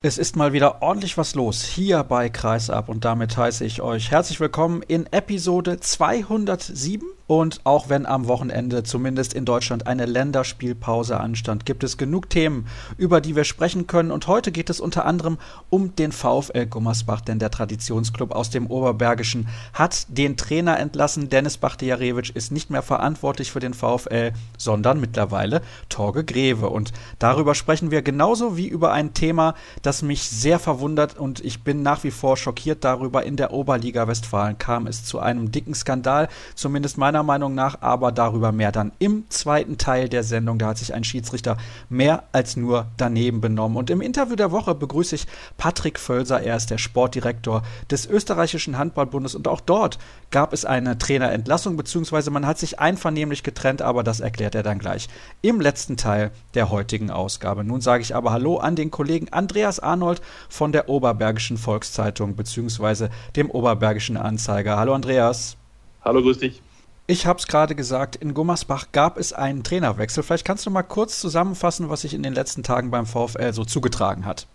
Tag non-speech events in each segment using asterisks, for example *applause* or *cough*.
Es ist mal wieder ordentlich was los hier bei Kreisab und damit heiße ich euch herzlich willkommen in Episode 207 und auch wenn am Wochenende zumindest in Deutschland eine Länderspielpause anstand, gibt es genug Themen, über die wir sprechen können. Und heute geht es unter anderem um den VfL Gummersbach, denn der Traditionsclub aus dem Oberbergischen hat den Trainer entlassen. Dennis Bachtijarewitsch ist nicht mehr verantwortlich für den VfL, sondern mittlerweile Torge Greve. Und darüber sprechen wir genauso wie über ein Thema, das mich sehr verwundert und ich bin nach wie vor schockiert darüber. In der Oberliga Westfalen kam es zu einem dicken Skandal, zumindest meiner meiner Meinung nach, aber darüber mehr dann im zweiten Teil der Sendung. Da hat sich ein Schiedsrichter mehr als nur daneben benommen. Und im Interview der Woche begrüße ich Patrick Völser. Er ist der Sportdirektor des österreichischen Handballbundes und auch dort gab es eine Trainerentlassung, beziehungsweise man hat sich einvernehmlich getrennt, aber das erklärt er dann gleich im letzten Teil der heutigen Ausgabe. Nun sage ich aber Hallo an den Kollegen Andreas Arnold von der Oberbergischen Volkszeitung, beziehungsweise dem Oberbergischen Anzeiger. Hallo Andreas. Hallo, grüß dich. Ich habe es gerade gesagt, in Gummersbach gab es einen Trainerwechsel. Vielleicht kannst du mal kurz zusammenfassen, was sich in den letzten Tagen beim VfL so zugetragen hat.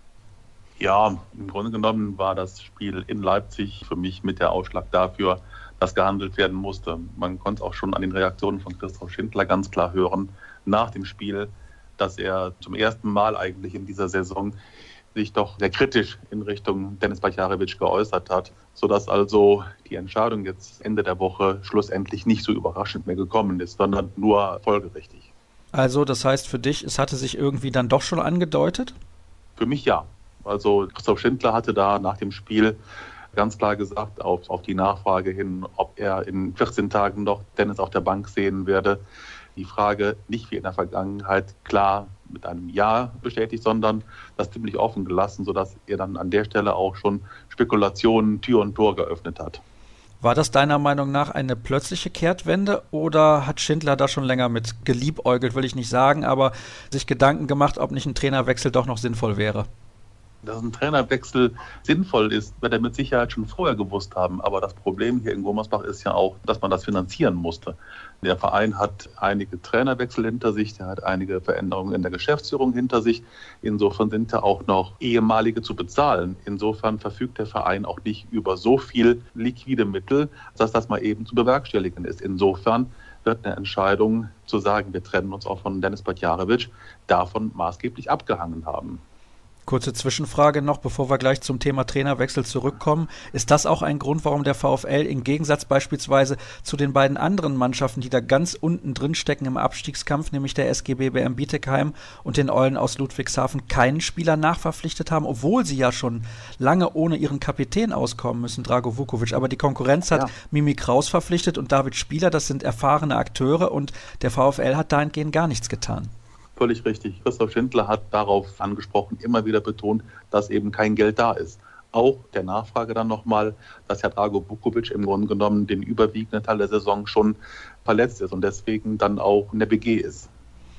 Ja, im Grunde genommen war das Spiel in Leipzig für mich mit der Ausschlag dafür, dass gehandelt werden musste. Man konnte es auch schon an den Reaktionen von Christoph Schindler ganz klar hören nach dem Spiel, dass er zum ersten Mal eigentlich in dieser Saison sich doch sehr kritisch in Richtung Dennis Bajarewitsch geäußert hat, sodass also die Entscheidung jetzt Ende der Woche schlussendlich nicht so überraschend mehr gekommen ist, sondern nur folgerichtig. Also das heißt für dich, es hatte sich irgendwie dann doch schon angedeutet? Für mich ja. Also Christoph Schindler hatte da nach dem Spiel ganz klar gesagt, auf, auf die Nachfrage hin, ob er in 14 Tagen noch Dennis auf der Bank sehen werde, die Frage nicht wie in der Vergangenheit klar mit einem Ja bestätigt, sondern das ziemlich offen gelassen, sodass er dann an der Stelle auch schon Spekulationen Tür und Tor geöffnet hat. War das deiner Meinung nach eine plötzliche Kehrtwende oder hat Schindler da schon länger mit geliebäugelt, will ich nicht sagen, aber sich Gedanken gemacht, ob nicht ein Trainerwechsel doch noch sinnvoll wäre? Dass ein Trainerwechsel sinnvoll ist, wird er mit Sicherheit schon vorher gewusst haben. Aber das Problem hier in Gummersbach ist ja auch, dass man das finanzieren musste. Der Verein hat einige Trainerwechsel hinter sich, der hat einige Veränderungen in der Geschäftsführung hinter sich. Insofern sind da auch noch ehemalige zu bezahlen. Insofern verfügt der Verein auch nicht über so viel liquide Mittel, dass das mal eben zu bewerkstelligen ist. Insofern wird eine Entscheidung zu sagen, wir trennen uns auch von Dennis Batjarewitsch, davon maßgeblich abgehangen haben. Kurze Zwischenfrage noch, bevor wir gleich zum Thema Trainerwechsel zurückkommen. Ist das auch ein Grund, warum der VfL im Gegensatz beispielsweise zu den beiden anderen Mannschaften, die da ganz unten drin stecken im Abstiegskampf, nämlich der SGB BM Bietigheim und den Eulen aus Ludwigshafen, keinen Spieler nachverpflichtet haben, obwohl sie ja schon lange ohne ihren Kapitän auskommen müssen, Drago Vukovic. Aber die Konkurrenz hat ja. Mimi Kraus verpflichtet und David Spieler, das sind erfahrene Akteure und der VfL hat dahingehend gar nichts getan. Völlig richtig. Christoph Schindler hat darauf angesprochen, immer wieder betont, dass eben kein Geld da ist. Auch der Nachfrage dann nochmal, dass Herr Drago Bukovic im Grunde genommen den überwiegenden Teil der Saison schon verletzt ist und deswegen dann auch in der BG ist.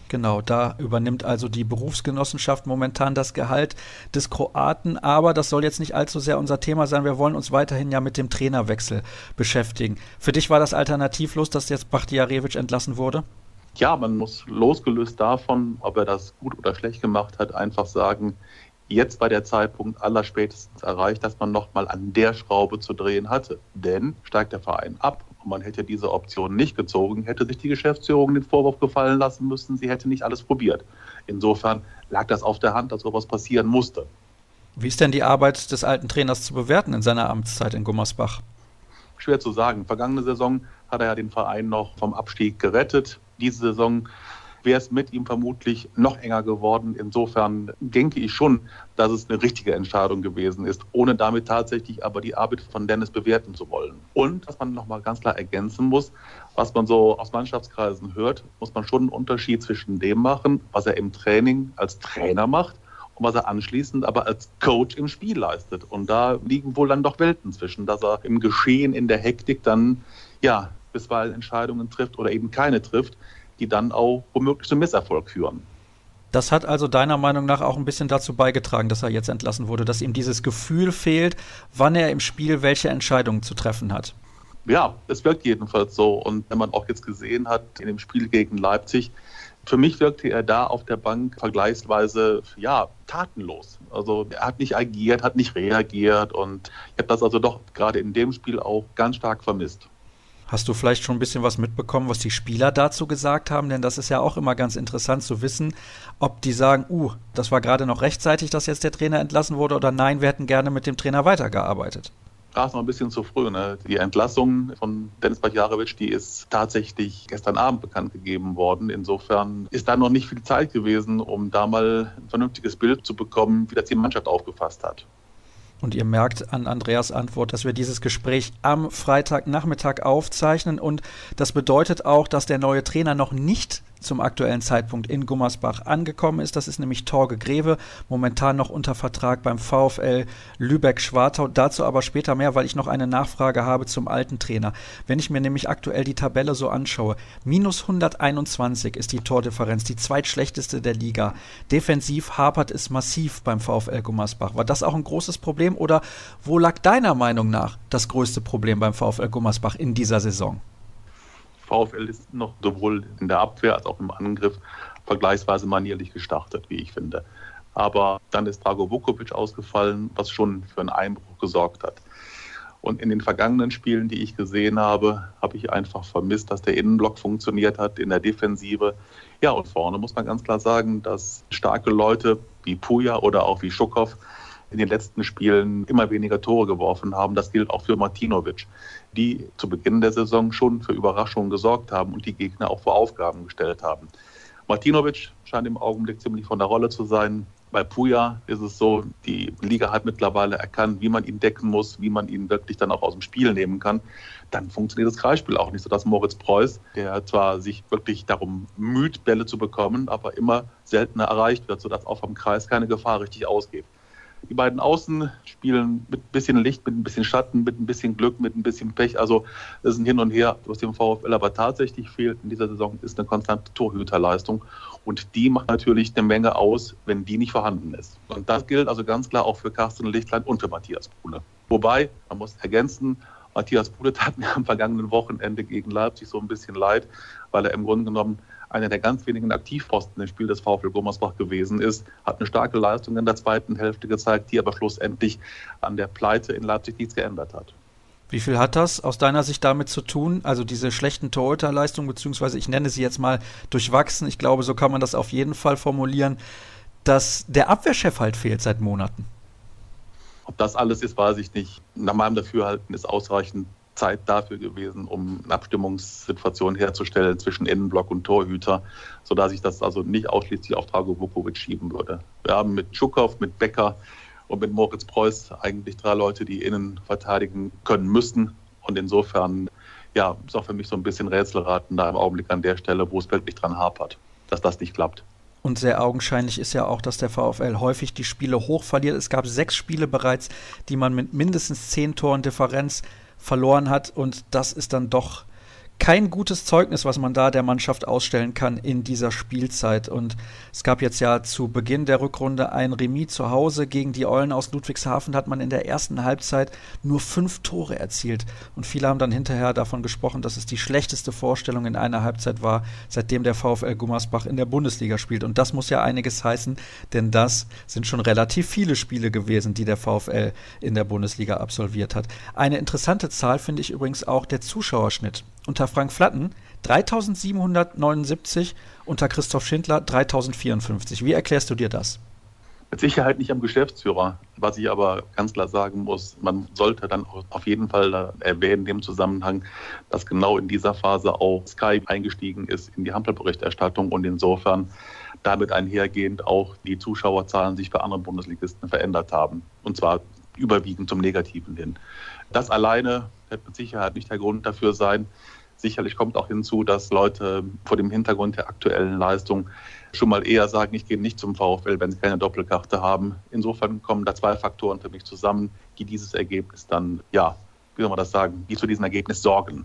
Genau, da übernimmt also die Berufsgenossenschaft momentan das Gehalt des Kroaten. Aber das soll jetzt nicht allzu sehr unser Thema sein. Wir wollen uns weiterhin ja mit dem Trainerwechsel beschäftigen. Für dich war das alternativlos, dass jetzt Bachtiarevic entlassen wurde? Ja, man muss losgelöst davon, ob er das gut oder schlecht gemacht hat, einfach sagen, jetzt war der Zeitpunkt allerspätestens erreicht, dass man nochmal an der Schraube zu drehen hatte. Denn steigt der Verein ab und man hätte diese Option nicht gezogen, hätte sich die Geschäftsführung den Vorwurf gefallen lassen müssen, sie hätte nicht alles probiert. Insofern lag das auf der Hand, dass sowas passieren musste. Wie ist denn die Arbeit des alten Trainers zu bewerten in seiner Amtszeit in Gummersbach? Schwer zu sagen. Vergangene Saison hat er ja den Verein noch vom Abstieg gerettet diese Saison wäre es mit ihm vermutlich noch enger geworden. Insofern denke ich schon, dass es eine richtige Entscheidung gewesen ist, ohne damit tatsächlich aber die Arbeit von Dennis bewerten zu wollen. Und was man nochmal ganz klar ergänzen muss, was man so aus Mannschaftskreisen hört, muss man schon einen Unterschied zwischen dem machen, was er im Training als Trainer macht und was er anschließend aber als Coach im Spiel leistet. Und da liegen wohl dann doch Welten zwischen, dass er im Geschehen, in der Hektik dann ja bisweilen Entscheidungen trifft oder eben keine trifft, die dann auch womöglich zum Misserfolg führen. Das hat also deiner Meinung nach auch ein bisschen dazu beigetragen, dass er jetzt entlassen wurde, dass ihm dieses Gefühl fehlt, wann er im Spiel welche Entscheidungen zu treffen hat. Ja, es wirkt jedenfalls so. Und wenn man auch jetzt gesehen hat in dem Spiel gegen Leipzig, Für mich wirkte er da auf der Bank vergleichsweise, ja, tatenlos. Also er hat nicht agiert, hat nicht reagiert und ich habe das also doch gerade in dem Spiel auch ganz stark vermisst. Hast du vielleicht schon ein bisschen was mitbekommen, was die Spieler dazu gesagt haben? Denn das ist ja auch immer ganz interessant zu wissen, ob die sagen, uh, das war gerade noch rechtzeitig, dass jetzt der Trainer entlassen wurde oder nein, wir hätten gerne mit dem Trainer weitergearbeitet. Ist noch ein bisschen zu früh. Ne? Die Entlassung von Dennis Bajaravic, die ist tatsächlich gestern Abend bekannt gegeben worden. Insofern ist da noch nicht viel Zeit gewesen, um da mal ein vernünftiges Bild zu bekommen, wie das die Mannschaft aufgefasst hat. Und ihr merkt an Andreas Antwort, dass wir dieses Gespräch am Freitagnachmittag aufzeichnen. Und das bedeutet auch, dass der neue Trainer noch nicht zum aktuellen Zeitpunkt in Gummersbach angekommen ist. Das ist nämlich Torge Greve, momentan noch unter Vertrag beim VfL Lübeck-Schwartau. Dazu aber später mehr, weil ich noch eine Nachfrage habe zum alten Trainer. Wenn ich mir nämlich aktuell die Tabelle so anschaue, minus 121 ist die Tordifferenz, die zweitschlechteste der Liga. Defensiv hapert es massiv beim VfL Gummersbach. War das auch ein großes Problem oder wo lag deiner Meinung nach das größte Problem beim VfL Gummersbach in dieser Saison? VfL ist noch sowohl in der Abwehr als auch im Angriff vergleichsweise manierlich gestartet, wie ich finde. Aber dann ist Drago Vukovic ausgefallen, was schon für einen Einbruch gesorgt hat. Und in den vergangenen Spielen, die ich gesehen habe, habe ich einfach vermisst, dass der Innenblock funktioniert hat in der Defensive. Ja, und vorne muss man ganz klar sagen, dass starke Leute wie Puja oder auch wie Schukow in den letzten Spielen immer weniger Tore geworfen haben. Das gilt auch für Martinovic, die zu Beginn der Saison schon für Überraschungen gesorgt haben und die Gegner auch vor Aufgaben gestellt haben. Martinovic scheint im Augenblick ziemlich von der Rolle zu sein. Bei Puja ist es so, die Liga hat mittlerweile erkannt, wie man ihn decken muss, wie man ihn wirklich dann auch aus dem Spiel nehmen kann. Dann funktioniert das Kreisspiel auch nicht so, dass Moritz Preuß, der zwar sich wirklich darum müht, Bälle zu bekommen, aber immer seltener erreicht wird, sodass auch vom Kreis keine Gefahr richtig ausgeht. Die beiden Außen spielen mit ein bisschen Licht, mit ein bisschen Schatten, mit ein bisschen Glück, mit ein bisschen Pech. Also das ist ein Hin und Her, was dem VfL aber tatsächlich fehlt in dieser Saison, ist eine konstante Torhüterleistung. Und die macht natürlich eine Menge aus, wenn die nicht vorhanden ist. Und das gilt also ganz klar auch für Carsten Lichtlein und für Matthias Brune. Wobei, man muss ergänzen, Matthias Brune tat mir am vergangenen Wochenende gegen Leipzig so ein bisschen leid, weil er im Grunde genommen einer der ganz wenigen Aktivposten im Spiel des VfL Gummersbach gewesen ist, hat eine starke Leistung in der zweiten Hälfte gezeigt, die aber schlussendlich an der Pleite in Leipzig nichts geändert hat. Wie viel hat das aus deiner Sicht damit zu tun? Also diese schlechten Torhüterleistungen, beziehungsweise ich nenne sie jetzt mal durchwachsen, ich glaube, so kann man das auf jeden Fall formulieren, dass der Abwehrchef halt fehlt seit Monaten. Ob das alles ist, weiß ich nicht. Nach meinem Dafürhalten ist ausreichend Zeit dafür gewesen, um eine Abstimmungssituation herzustellen zwischen Innenblock und Torhüter, sodass ich das also nicht ausschließlich auf Drago Vukovic schieben würde. Wir haben mit Tschukow, mit Becker und mit Moritz Preuß eigentlich drei Leute, die innen verteidigen können müssen. Und insofern, ja, ist auch für mich so ein bisschen Rätselraten da im Augenblick an der Stelle, wo es wirklich dran hapert, dass das nicht klappt. Und sehr augenscheinlich ist ja auch, dass der VfL häufig die Spiele hoch verliert. Es gab sechs Spiele bereits, die man mit mindestens zehn Toren Differenz verloren hat. Und das ist dann doch kein gutes Zeugnis, was man da der Mannschaft ausstellen kann in dieser Spielzeit. Und es gab jetzt ja zu Beginn der Rückrunde ein Remis zu Hause gegen die Eulen aus Ludwigshafen. Hat man in der ersten Halbzeit nur fünf Tore erzielt. Und viele haben dann hinterher davon gesprochen, dass es die schlechteste Vorstellung in einer Halbzeit war, seitdem der VfL Gummersbach in der Bundesliga spielt. Und das muss ja einiges heißen, denn das sind schon relativ viele Spiele gewesen, die der VfL in der Bundesliga absolviert hat. Eine interessante Zahl finde ich übrigens auch der Zuschauerschnitt unter Frank Flatten 3779, unter Christoph Schindler 3054. Wie erklärst du dir das? Mit Sicherheit nicht am Geschäftsführer. Was ich aber ganz klar sagen muss, man sollte dann auf jeden Fall erwähnen in dem Zusammenhang, dass genau in dieser Phase auch Sky eingestiegen ist in die Hampelberichterstattung und insofern damit einhergehend auch die Zuschauerzahlen sich für andere Bundesligisten verändert haben. Und zwar überwiegend zum Negativen hin. Das alleine wird mit Sicherheit nicht der Grund dafür sein. Sicherlich kommt auch hinzu, dass Leute vor dem Hintergrund der aktuellen Leistung schon mal eher sagen, ich gehe nicht zum VfL, wenn sie keine Doppelkarte haben. Insofern kommen da zwei Faktoren für mich zusammen, die dieses Ergebnis dann, ja, wie soll man das sagen, die zu diesem Ergebnis sorgen.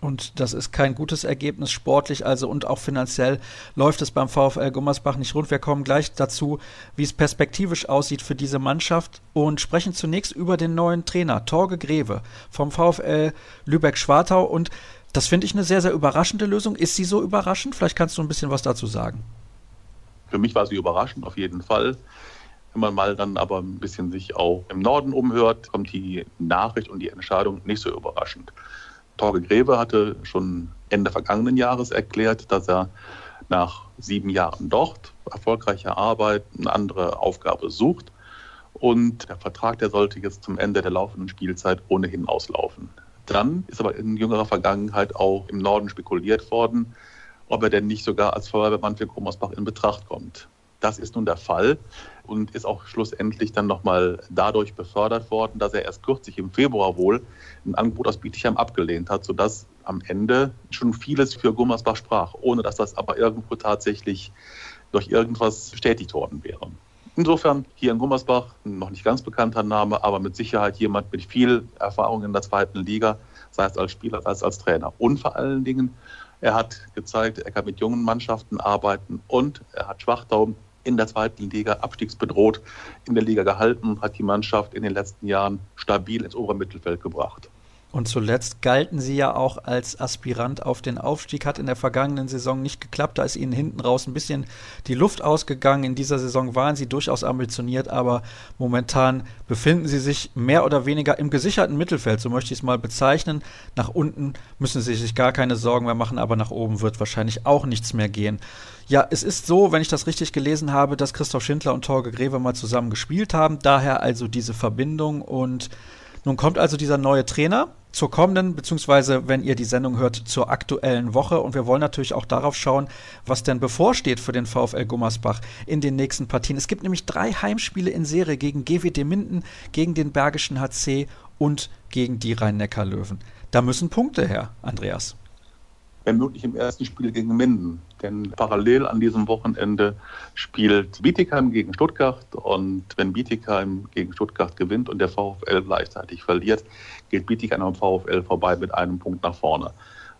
Und das ist kein gutes Ergebnis sportlich, also und auch finanziell läuft es beim VfL Gummersbach nicht rund. Wir kommen gleich dazu, wie es perspektivisch aussieht für diese Mannschaft und sprechen zunächst über den neuen Trainer Torge Greve vom VfL Lübeck-Schwartau und Das finde ich eine sehr, sehr überraschende Lösung. Ist sie so überraschend? Vielleicht kannst du ein bisschen was dazu sagen. Für mich war sie überraschend, auf jeden Fall. Wenn man mal dann aber ein bisschen sich auch im Norden umhört, kommt die Nachricht und die Entscheidung nicht so überraschend. Torge Greve hatte schon Ende vergangenen Jahres erklärt, dass er nach sieben Jahren dort erfolgreicher Arbeit eine andere Aufgabe sucht. Und der Vertrag, der sollte jetzt zum Ende der laufenden Spielzeit ohnehin auslaufen. Dann ist aber in jüngerer Vergangenheit auch im Norden spekuliert worden, ob er denn nicht sogar als Feuerwehrmann für Gummersbach in Betracht kommt. Das ist nun der Fall und ist auch schlussendlich dann nochmal dadurch befördert worden, dass er erst kürzlich im Februar wohl ein Angebot aus Bietigheim abgelehnt hat, sodass am Ende schon vieles für Gummersbach sprach, ohne dass das aber irgendwo tatsächlich durch irgendwas bestätigt worden wäre. Insofern hier in Gummersbach noch nicht ganz bekannter Name, aber mit Sicherheit jemand mit viel Erfahrung in der zweiten Liga, sei es als Spieler, sei es als Trainer. Und vor allen Dingen, er hat gezeigt, er kann mit jungen Mannschaften arbeiten und er hat Schwachtau in der zweiten Liga abstiegsbedroht in der Liga gehalten, hat die Mannschaft in den letzten Jahren stabil ins obere Mittelfeld gebracht. Und zuletzt galten sie ja auch als Aspirant auf den Aufstieg, hat in der vergangenen Saison nicht geklappt. Da ist ihnen hinten raus ein bisschen die Luft ausgegangen. In dieser Saison waren sie durchaus ambitioniert, aber momentan befinden sie sich mehr oder weniger im gesicherten Mittelfeld, so möchte ich es mal bezeichnen. Nach unten müssen sie sich gar keine Sorgen mehr machen, aber nach oben wird wahrscheinlich auch nichts mehr gehen. Ja, es ist so, wenn ich das richtig gelesen habe, dass Christoph Schindler und Torge Greve mal zusammen gespielt haben. Daher also diese Verbindung und nun kommt also dieser neue Trainer zur kommenden, beziehungsweise wenn ihr die Sendung hört, zur aktuellen Woche. Und wir wollen natürlich auch darauf schauen, was denn bevorsteht für den VfL Gummersbach in den nächsten Partien. Es gibt nämlich drei Heimspiele in Serie gegen GWD Minden, gegen den Bergischen HC und gegen die Rhein-Neckar-Löwen. Da müssen Punkte her, Andreas wenn möglich im ersten Spiel gegen Minden. Denn parallel an diesem Wochenende spielt Bietigheim gegen Stuttgart und wenn Bietigheim gegen Stuttgart gewinnt und der VfL gleichzeitig verliert, geht Bietigheim am VfL vorbei mit einem Punkt nach vorne.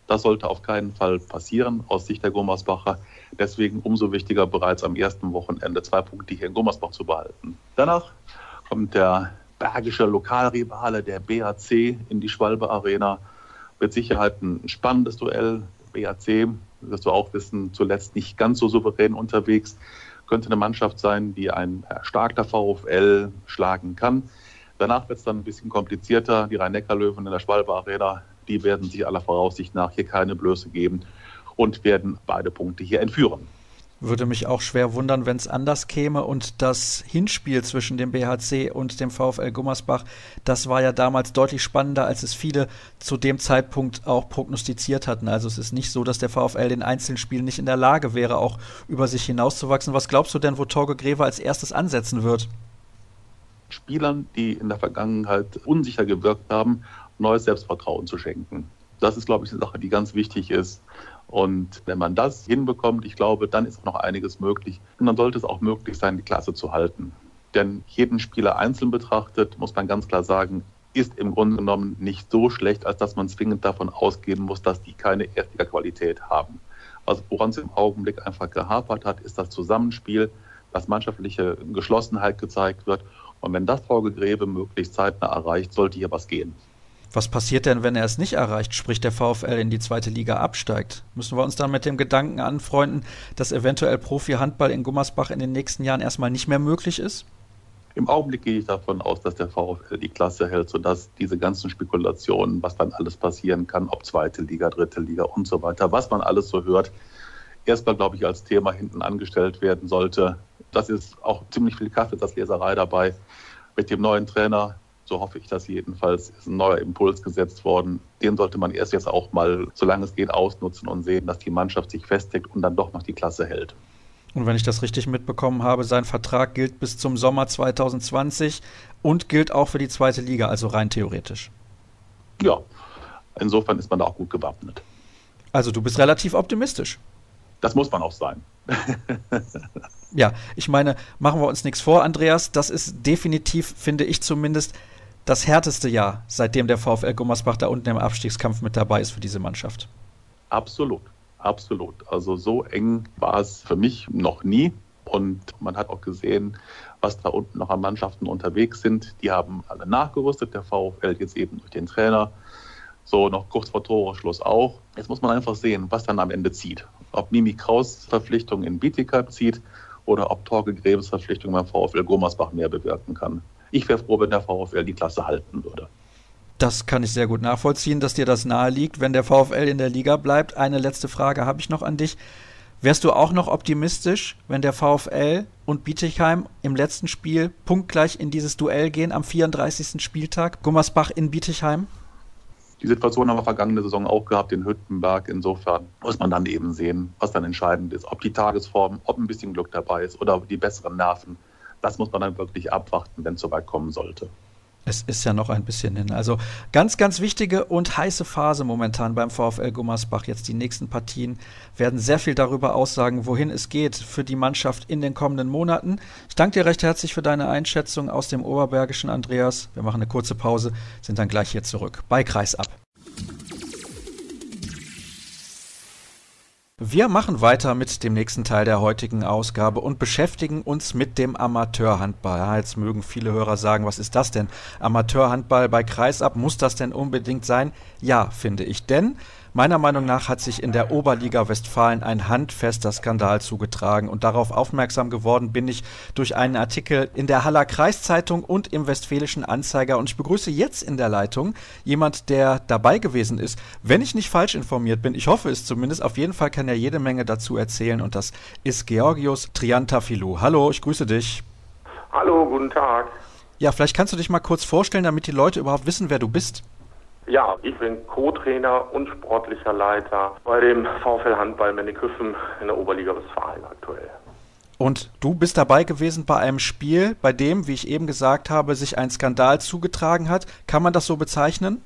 Das sollte auf keinen Fall passieren aus Sicht der Gummersbacher. Deswegen umso wichtiger, bereits am ersten Wochenende zwei Punkte hier in Gummersbach zu behalten. Danach kommt der bergische Lokalrivale, der BAC, in die Schwalbe Arena. Mit Sicherheit ein spannendes Duell. BAC, wirst du auch wissen, zuletzt nicht ganz so souverän unterwegs. Könnte eine Mannschaft sein, die ein erstarkter VfL schlagen kann. Danach wird es dann ein bisschen komplizierter. Die Rhein-Neckar-Löwen in der Schwalbe Arena, die werden sich aller Voraussicht nach hier keine Blöße geben und werden beide Punkte hier entführen. Würde mich auch schwer wundern, wenn es anders käme. Und das Hinspiel zwischen dem BHC und dem VfL Gummersbach, das war ja damals deutlich spannender, als es viele zu dem Zeitpunkt auch prognostiziert hatten. Also es ist nicht so, dass der VfL in einzelnen Spielen nicht in der Lage wäre, auch über sich hinauszuwachsen. Was glaubst du denn, wo Torge Greve als erstes ansetzen wird? Spielern, die in der Vergangenheit unsicher gewirkt haben, neues Selbstvertrauen zu schenken. Das ist, glaube ich, eine Sache, die ganz wichtig ist. Und wenn man das hinbekommt, ich glaube, dann ist auch noch einiges möglich. Und dann sollte es auch möglich sein, die Klasse zu halten. Denn jeden Spieler einzeln betrachtet, muss man ganz klar sagen, ist im Grunde genommen nicht so schlecht, als dass man zwingend davon ausgehen muss, dass die keine Erstliga-Qualität haben. Also woran es im Augenblick einfach gehapert hat, ist das Zusammenspiel, dass mannschaftliche Geschlossenheit gezeigt wird. Und wenn das Folge Gräbe möglichst zeitnah erreicht, sollte hier was gehen. Was passiert denn, wenn er es nicht erreicht, sprich der VfL in die zweite Liga absteigt? Müssen wir uns dann mit dem Gedanken anfreunden, dass eventuell Profi-Handball in Gummersbach in den nächsten Jahren erstmal nicht mehr möglich ist? Im Augenblick gehe ich davon aus, dass der VfL die Klasse hält, sodass diese ganzen Spekulationen, was dann alles passieren kann, ob zweite Liga, dritte Liga und so weiter, was man alles so hört, erstmal, glaube ich, als Thema hinten angestellt werden sollte. Das ist auch ziemlich viel Kaffeesatzleserei dabei. Mit dem neuen Trainer so hoffe ich das jedenfalls, ist ein neuer Impuls gesetzt worden. Den sollte man erst jetzt auch mal, solange es geht, ausnutzen und sehen, dass die Mannschaft sich festigt und dann doch noch die Klasse hält. Und wenn ich das richtig mitbekommen habe, sein Vertrag gilt bis zum Sommer 2020 und gilt auch für die zweite Liga, also rein theoretisch. Ja, insofern ist man da auch gut gewappnet. Also du bist relativ optimistisch. Das muss man auch sein. *laughs* ja, ich meine, machen wir uns nichts vor, Andreas. Das ist definitiv, finde ich zumindest, das härteste Jahr, seitdem der VfL Gummersbach da unten im Abstiegskampf mit dabei ist für diese Mannschaft. Absolut, absolut. Also so eng war es für mich noch nie. Und man hat auch gesehen, was da unten noch an Mannschaften unterwegs sind. Die haben alle nachgerüstet. Der VfL jetzt eben durch den Trainer so noch kurz vor Toreschluss auch. Jetzt muss man einfach sehen, was dann am Ende zieht. Ob Mimi Kraus Verpflichtung in Bietigheim zieht oder ob Torge Grebes Verpflichtung beim VfL Gummersbach mehr bewirken kann. Ich wäre froh, wenn der VfL die Klasse halten würde. Das kann ich sehr gut nachvollziehen, dass dir das nahe liegt, wenn der VfL in der Liga bleibt. Eine letzte Frage habe ich noch an dich. Wärst du auch noch optimistisch, wenn der VfL und Bietigheim im letzten Spiel punktgleich in dieses Duell gehen am 34. Spieltag? Gummersbach in Bietigheim? Die Situation haben wir vergangene Saison auch gehabt in Hüttenberg. Insofern muss man dann eben sehen, was dann entscheidend ist. Ob die Tagesform, ob ein bisschen Glück dabei ist oder die besseren Nerven. Das muss man dann wirklich abwarten, wenn es soweit kommen sollte. Es ist ja noch ein bisschen hin. Also ganz, ganz wichtige und heiße Phase momentan beim VfL Gummersbach. Jetzt die nächsten Partien werden sehr viel darüber aussagen, wohin es geht für die Mannschaft in den kommenden Monaten. Ich danke dir recht herzlich für deine Einschätzung aus dem Oberbergischen, Andreas. Wir machen eine kurze Pause, sind dann gleich hier zurück bei Kreisab. Wir machen weiter mit dem nächsten Teil der heutigen Ausgabe und beschäftigen uns mit dem Amateurhandball. Ja, jetzt mögen viele Hörer sagen, was ist das denn? Amateurhandball bei Kreisab, muss das denn unbedingt sein? Ja, finde ich, denn Meiner Meinung nach hat sich in der Oberliga Westfalen ein handfester Skandal zugetragen und darauf aufmerksam geworden bin ich durch einen Artikel in der Haller Kreiszeitung und im Westfälischen Anzeiger und ich begrüße jetzt in der Leitung jemand, der dabei gewesen ist. Wenn ich nicht falsch informiert bin, ich hoffe es zumindest, auf jeden Fall kann er jede Menge dazu erzählen und das ist Georgios Triantafilou. Hallo, ich grüße dich. Hallo, guten Tag. Ja, vielleicht kannst du dich mal kurz vorstellen, damit die Leute überhaupt wissen, wer du bist. Ja, ich bin Co-Trainer und sportlicher Leiter bei dem VfL Handball Menneküffen in der Oberliga Westfalen aktuell. Und du bist dabei gewesen bei einem Spiel, bei dem, wie ich eben gesagt habe, sich ein Skandal zugetragen hat. Kann man das so bezeichnen?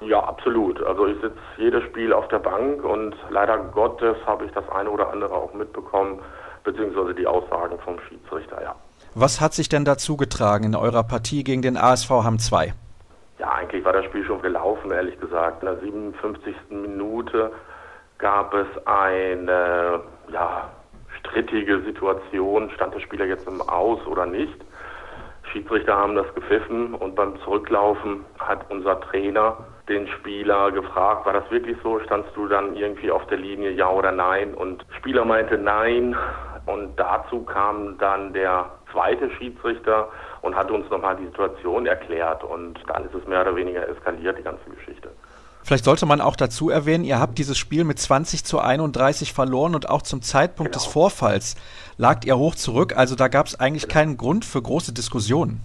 Ja, absolut. Also ich sitze jedes Spiel auf der Bank und leider Gottes habe ich das eine oder andere auch mitbekommen, beziehungsweise die Aussagen vom Schiedsrichter, ja. Was hat sich denn da zugetragen in eurer Partie gegen den ASV Hamm 2? Ja, eigentlich war das Spiel schon gelaufen, ehrlich gesagt. In der 57. Minute gab es eine ja, strittige Situation, stand der Spieler jetzt im Aus oder nicht. Schiedsrichter haben das gepfiffen und beim Zurücklaufen hat unser Trainer den Spieler gefragt, war das wirklich so? Standst du dann irgendwie auf der Linie, ja oder nein? Und Spieler meinte nein. Und dazu kam dann der zweite Schiedsrichter und hat uns nochmal die Situation erklärt. Und dann ist es mehr oder weniger eskaliert, die ganze Geschichte. Vielleicht sollte man auch dazu erwähnen, ihr habt dieses Spiel mit 20 zu 31 verloren und auch zum Zeitpunkt genau. des Vorfalls lagt ihr hoch zurück. Also da gab es eigentlich keinen Grund für große Diskussionen.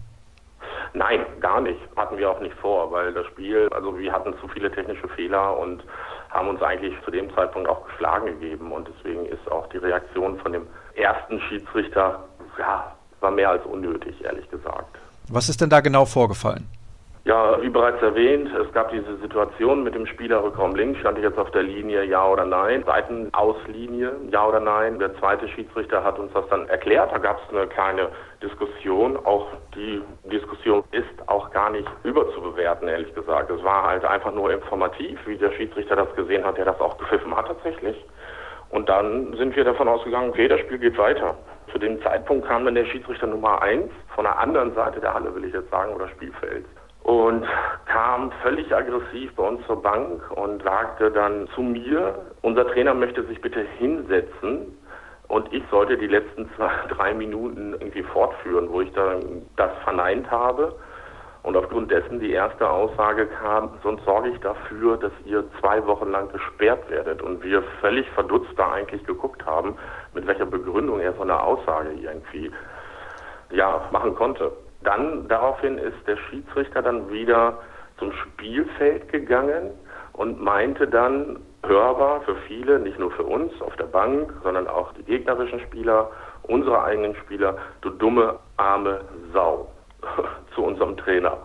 Nein, gar nicht. Hatten wir auch nicht vor, weil das Spiel, also wir hatten zu viele technische Fehler und haben uns eigentlich zu dem Zeitpunkt auch geschlagen gegeben. Und deswegen ist auch die Reaktion von dem ersten Schiedsrichter, ja, war mehr als unnötig, ehrlich gesagt. Was ist denn da genau vorgefallen? Ja, wie bereits erwähnt, es gab diese Situation mit dem Spielerrückraum links, stand ich jetzt auf der Linie ja oder nein, Seitenauslinie ja oder nein. Der zweite Schiedsrichter hat uns das dann erklärt, da gab es eine kleine Diskussion. Auch die Diskussion ist auch gar nicht überzubewerten, ehrlich gesagt. Es war halt einfach nur informativ, wie der Schiedsrichter das gesehen hat, der das auch gepfiffen hat tatsächlich. Und dann sind wir davon ausgegangen, okay, das Spiel geht weiter. Zu dem Zeitpunkt kam dann der Schiedsrichter Nummer eins von der anderen Seite der Halle, will ich jetzt sagen, oder Spielfelds. Und kam völlig aggressiv bei uns zur Bank und sagte dann zu mir, unser Trainer möchte sich bitte hinsetzen und ich sollte die letzten zwei, drei Minuten irgendwie fortführen, wo ich dann das verneint habe. Und aufgrund dessen die erste Aussage kam, sonst sorge ich dafür, dass ihr zwei Wochen lang gesperrt werdet. Und wir völlig verdutzt da eigentlich geguckt haben, mit welcher Begründung er so eine Aussage irgendwie ja, machen konnte. Dann daraufhin ist der Schiedsrichter dann wieder zum Spielfeld gegangen und meinte dann hörbar für viele, nicht nur für uns auf der Bank, sondern auch die gegnerischen Spieler, unsere eigenen Spieler, du dumme, arme Sau. *laughs* zu unserem Trainer,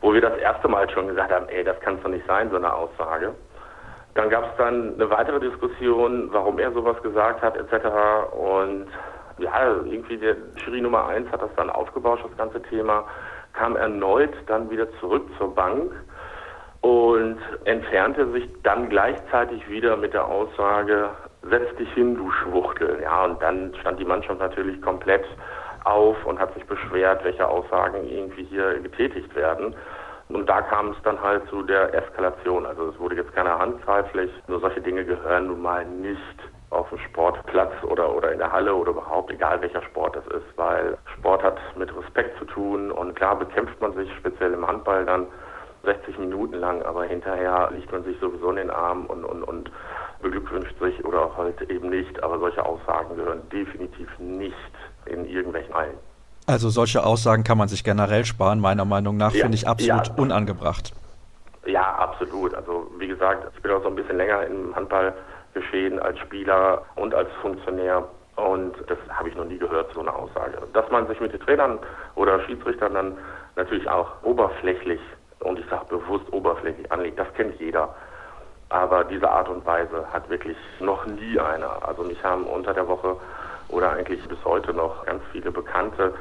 wo wir das erste Mal schon gesagt haben, ey, das kann doch nicht sein, so eine Aussage. Dann gab es dann eine weitere Diskussion, warum er sowas gesagt hat, etc. Und ja, irgendwie der Jury Nummer eins hat das dann aufgebauscht, das ganze Thema, kam erneut dann wieder zurück zur Bank und entfernte sich dann gleichzeitig wieder mit der Aussage, setz dich hin, du Schwuchtel. Ja, und dann stand die Mannschaft natürlich komplett auf und hat sich beschwert, welche Aussagen irgendwie hier getätigt werden. Und da kam es dann halt zu der Eskalation. Also es wurde jetzt keine handgreiflich. Nur solche Dinge gehören nun mal nicht auf dem Sportplatz oder, oder in der Halle oder überhaupt, egal welcher Sport es ist, weil Sport hat mit Respekt zu tun und klar bekämpft man sich speziell im Handball dann 60 Minuten lang, aber hinterher liegt man sich sowieso in den Arm und, und, und beglückwünscht sich oder halt eben nicht. Aber solche Aussagen gehören definitiv nicht in irgendwelchen Hallen. Also solche Aussagen kann man sich generell sparen, meiner Meinung nach, ja, finde ich absolut ja. unangebracht. Ja, absolut. Also wie gesagt, ich bin auch so ein bisschen länger im Handball geschehen als Spieler und als Funktionär. Und das habe ich noch nie gehört, so eine Aussage. Dass man sich mit den Trainern oder Schiedsrichtern dann natürlich auch oberflächlich, und ich sage bewusst oberflächlich anlegt, das kennt jeder. Aber diese Art und Weise hat wirklich noch nie einer. Also mich haben unter der Woche oder eigentlich bis heute noch ganz viele Bekannte,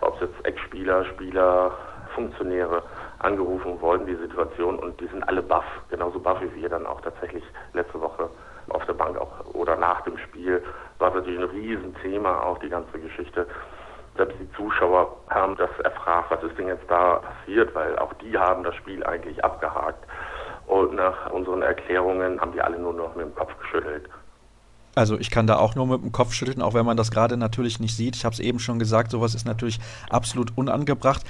ob es jetzt Ex-Spieler, Spieler, Funktionäre, angerufen worden, die Situation, und die sind alle baff, genauso baff wie wir dann auch tatsächlich letzte Woche auf der Bank auch oder nach dem Spiel. War natürlich ein Riesenthema, auch die ganze Geschichte. Selbst die Zuschauer haben das erfragt, was ist denn jetzt da passiert, weil auch die haben das Spiel eigentlich abgehakt. Und nach unseren Erklärungen haben die alle nur noch mit dem Kopf geschüttelt. Also ich kann da auch nur mit dem Kopf schütteln, auch wenn man das gerade natürlich nicht sieht. Ich habe es eben schon gesagt, sowas ist natürlich absolut unangebracht.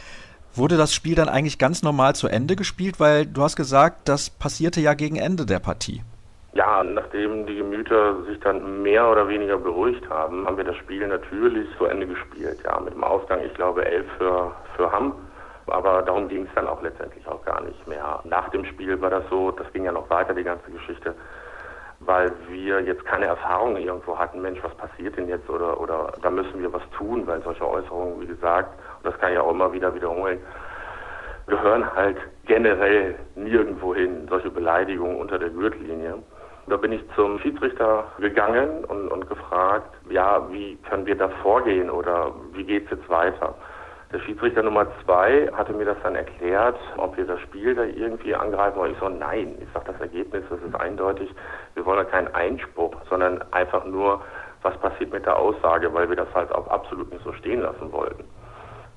Wurde das Spiel dann eigentlich ganz normal zu Ende gespielt? Weil du hast gesagt, das passierte ja gegen Ende der Partie. Ja, nachdem die Gemüter sich dann mehr oder weniger beruhigt haben, haben wir das Spiel natürlich zu Ende gespielt. Ja, mit dem Ausgang, ich glaube, elf für, für Hamm. Aber darum ging es dann auch letztendlich auch gar nicht mehr. Nach dem Spiel war das so, das ging ja noch weiter, die ganze Geschichte, weil wir jetzt keine Erfahrung irgendwo hatten, Mensch, was passiert denn jetzt oder, oder da müssen wir was tun, weil solche Äußerungen, wie gesagt, und das kann ich auch immer wieder wiederholen, gehören halt generell nirgendwo hin, solche Beleidigungen unter der Gürtellinie. Da bin ich zum Schiedsrichter gegangen und, und gefragt, ja, wie können wir da vorgehen oder wie geht es jetzt weiter? Der Schiedsrichter Nummer zwei hatte mir das dann erklärt, ob wir das Spiel da irgendwie angreifen wollen. Ich so, nein. Ich sage, das Ergebnis, das ist eindeutig. Wir wollen da keinen Einspruch, sondern einfach nur, was passiert mit der Aussage, weil wir das halt auch absolut nicht so stehen lassen wollten.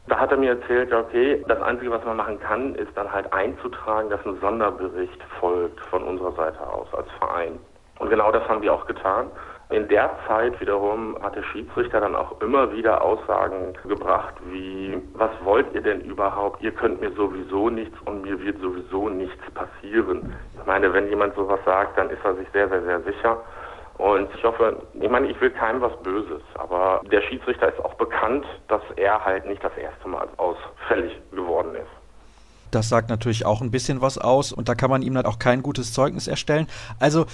Da hat er mir erzählt, okay, das Einzige, was man machen kann, ist dann halt einzutragen, dass ein Sonderbericht folgt von unserer Seite aus als Verein. Und genau das haben wir auch getan. In der Zeit wiederum hat der Schiedsrichter dann auch immer wieder Aussagen gebracht wie, was wollt ihr denn überhaupt? Ihr könnt mir sowieso nichts und mir wird sowieso nichts passieren. Ich meine, wenn jemand sowas sagt, dann ist er sich sehr, sehr, sehr sicher. Und ich hoffe, ich meine, ich will keinem was Böses, aber der Schiedsrichter ist auch bekannt, dass er halt nicht das erste Mal ausfällig geworden ist. Das sagt natürlich auch ein bisschen was aus und da kann man ihm halt auch kein gutes Zeugnis erstellen. Also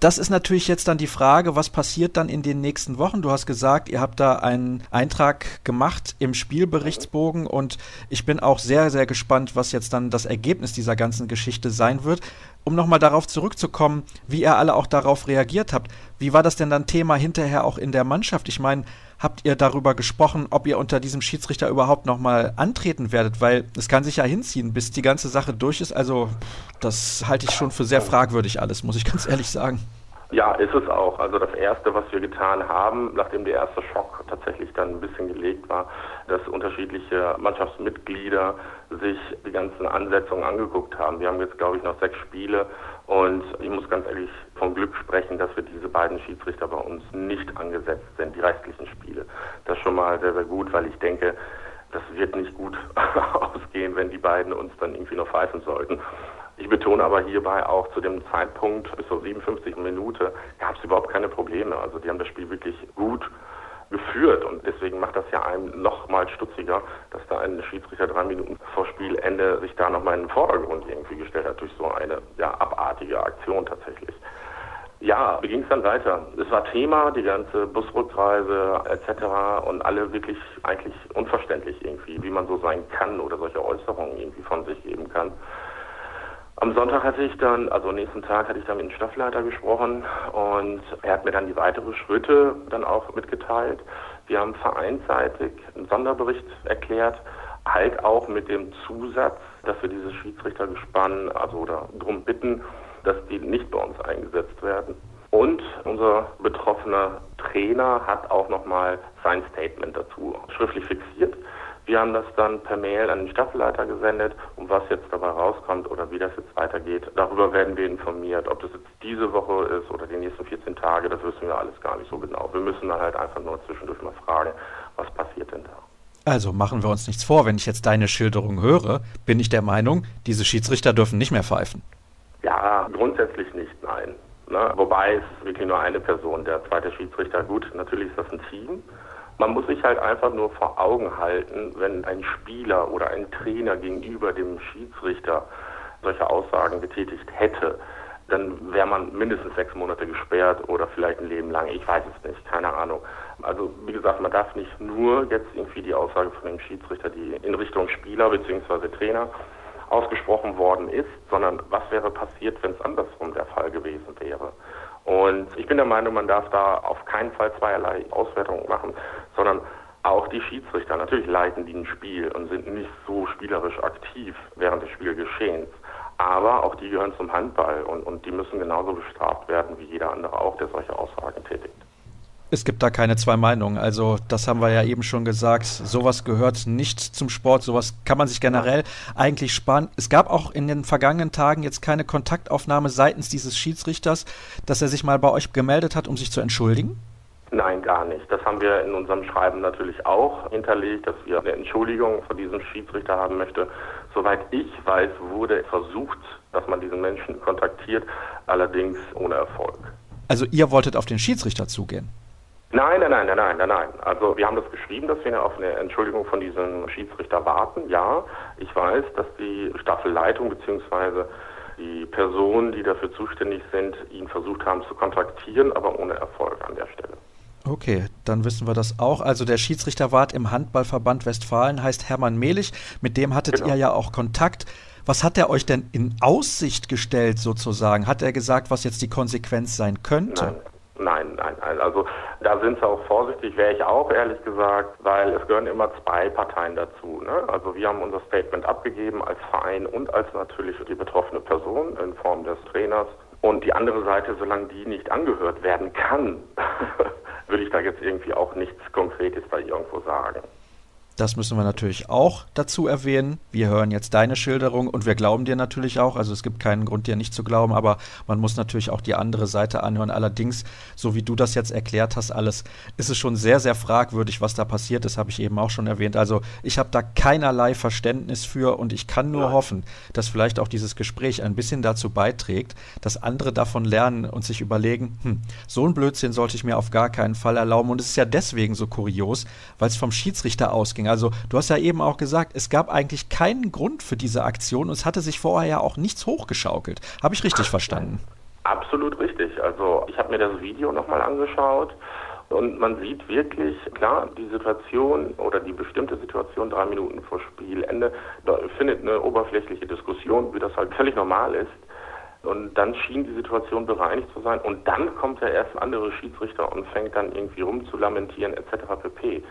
das ist natürlich jetzt dann die Frage, was passiert dann in den nächsten Wochen? Du hast gesagt, ihr habt da einen Eintrag gemacht im Spielberichtsbogen und ich bin auch sehr, sehr gespannt, was jetzt dann das Ergebnis dieser ganzen Geschichte sein wird. Um nochmal darauf zurückzukommen, wie ihr alle auch darauf reagiert habt. Wie war das denn dann Thema hinterher auch in der Mannschaft? Ich meine, habt ihr darüber gesprochen, ob ihr unter diesem Schiedsrichter überhaupt nochmal antreten werdet? Weil es kann sich ja hinziehen, bis die ganze Sache durch ist. Also das halte ich schon für sehr fragwürdig alles, muss ich ganz ehrlich sagen. Ja, ist es auch. Also das Erste, was wir getan haben, nachdem der erste Schock tatsächlich dann ein bisschen gelegt war, dass unterschiedliche Mannschaftsmitglieder sich die ganzen Ansetzungen angeguckt haben. Wir haben jetzt, glaube ich, noch sechs Spiele und ich muss ganz ehrlich vom Glück sprechen, dass wir diese beiden Schiedsrichter bei uns nicht angesetzt sind, die restlichen Spiele. Das ist schon mal sehr, sehr gut, weil ich denke, das wird nicht gut *laughs* ausgehen, wenn die beiden uns dann irgendwie noch pfeifen sollten. Ich betone aber hierbei auch zu dem Zeitpunkt bis zur 57. Minute gab es überhaupt keine Probleme. Also die haben das Spiel wirklich gut geführt und deswegen macht das ja einem noch mal stutziger, dass da ein Schiedsrichter drei Minuten vor Spielende sich da noch mal in den Vordergrund irgendwie gestellt hat durch so eine ja, abartige Aktion tatsächlich. Ja, wie ging es dann weiter? Es war Thema, die ganze Busrückreise etc. und alle wirklich eigentlich unverständlich irgendwie, wie man so sein kann oder solche Äußerungen irgendwie von sich geben kann. Am Sonntag hatte ich dann, also nächsten Tag hatte ich dann mit dem Staffleiter gesprochen und er hat mir dann die weiteren Schritte dann auch mitgeteilt. Wir haben vereinsseitig einen Sonderbericht erklärt, halt auch mit dem Zusatz, dass wir dieses Schiedsrichtergespann, also oder drum bitten, dass die nicht bei uns eingesetzt werden. Und unser betroffener Trainer hat auch nochmal sein Statement dazu schriftlich fixiert. Wir haben das dann per Mail an den Staffelleiter gesendet und was jetzt dabei rauskommt oder wie das jetzt weitergeht, darüber werden wir informiert. Ob das jetzt diese Woche ist oder die nächsten 14 Tage, das wissen wir alles gar nicht so genau. Wir müssen dann halt einfach nur zwischendurch mal fragen, was passiert denn da. Also machen wir uns nichts vor, wenn ich jetzt deine Schilderung höre, bin ich der Meinung, diese Schiedsrichter dürfen nicht mehr pfeifen. Ja, grundsätzlich nicht, nein. Ne? Wobei es ist wirklich nur eine Person, der zweite Schiedsrichter. Gut, natürlich ist das ein Team. Man muss sich halt einfach nur vor Augen halten, wenn ein Spieler oder ein Trainer gegenüber dem Schiedsrichter solche Aussagen getätigt hätte, dann wäre man mindestens sechs Monate gesperrt oder vielleicht ein Leben lang. Ich weiß es nicht, keine Ahnung. Also wie gesagt, man darf nicht nur jetzt irgendwie die Aussage von dem Schiedsrichter, die in Richtung Spieler bzw. Trainer ausgesprochen worden ist, sondern was wäre passiert, wenn es andersrum der Fall gewesen wäre. Und ich bin der Meinung, man darf da auf keinen Fall zweierlei Auswertungen machen, sondern auch die Schiedsrichter. Natürlich leiten die ein Spiel und sind nicht so spielerisch aktiv während des Spielgeschehens. Aber auch die gehören zum Handball und, und die müssen genauso bestraft werden wie jeder andere auch, der solche Aussagen tätigt. Es gibt da keine zwei Meinungen. Also, das haben wir ja eben schon gesagt. Sowas gehört nicht zum Sport. Sowas kann man sich generell eigentlich sparen. Es gab auch in den vergangenen Tagen jetzt keine Kontaktaufnahme seitens dieses Schiedsrichters, dass er sich mal bei euch gemeldet hat, um sich zu entschuldigen? Nein, gar nicht. Das haben wir in unserem Schreiben natürlich auch hinterlegt, dass wir eine Entschuldigung von diesem Schiedsrichter haben möchte. Soweit ich weiß, wurde versucht, dass man diesen Menschen kontaktiert, allerdings ohne Erfolg. Also ihr wolltet auf den Schiedsrichter zugehen? Nein, nein, nein, nein, nein, nein, nein. Also wir haben das geschrieben, dass wir auf eine Entschuldigung von diesem Schiedsrichter warten. Ja, ich weiß, dass die Staffelleitung bzw. die Personen, die dafür zuständig sind, ihn versucht haben zu kontaktieren, aber ohne Erfolg an der Stelle. Okay, dann wissen wir das auch. Also der Schiedsrichterwart im Handballverband Westfalen heißt Hermann Mehlich. Mit dem hattet genau. ihr ja auch Kontakt. Was hat er euch denn in Aussicht gestellt sozusagen? Hat er gesagt, was jetzt die Konsequenz sein könnte? Nein. Nein, nein, nein. Also da sind sie auch vorsichtig, wäre ich auch ehrlich gesagt, weil es gehören immer zwei Parteien dazu. Ne? Also wir haben unser Statement abgegeben als Verein und als natürlich die betroffene Person in Form des Trainers. Und die andere Seite, solange die nicht angehört werden kann, *laughs* würde ich da jetzt irgendwie auch nichts Konkretes da irgendwo sagen. Das müssen wir natürlich auch dazu erwähnen. Wir hören jetzt deine Schilderung und wir glauben dir natürlich auch. Also es gibt keinen Grund, dir nicht zu glauben, aber man muss natürlich auch die andere Seite anhören. Allerdings, so wie du das jetzt erklärt hast, alles, ist es schon sehr, sehr fragwürdig, was da passiert ist, habe ich eben auch schon erwähnt. Also ich habe da keinerlei Verständnis für und ich kann nur ja. hoffen, dass vielleicht auch dieses Gespräch ein bisschen dazu beiträgt, dass andere davon lernen und sich überlegen, hm, so ein Blödsinn sollte ich mir auf gar keinen Fall erlauben. Und es ist ja deswegen so kurios, weil es vom Schiedsrichter ausging. Also du hast ja eben auch gesagt, es gab eigentlich keinen Grund für diese Aktion und es hatte sich vorher ja auch nichts hochgeschaukelt. Habe ich richtig verstanden? Absolut richtig. Also ich habe mir das Video nochmal angeschaut und man sieht wirklich, klar, die Situation oder die bestimmte Situation drei Minuten vor Spielende, da findet eine oberflächliche Diskussion, wie das halt völlig normal ist. Und dann schien die Situation bereinigt zu sein. Und dann kommt der erste andere Schiedsrichter und fängt dann irgendwie rum zu lamentieren etc. pp.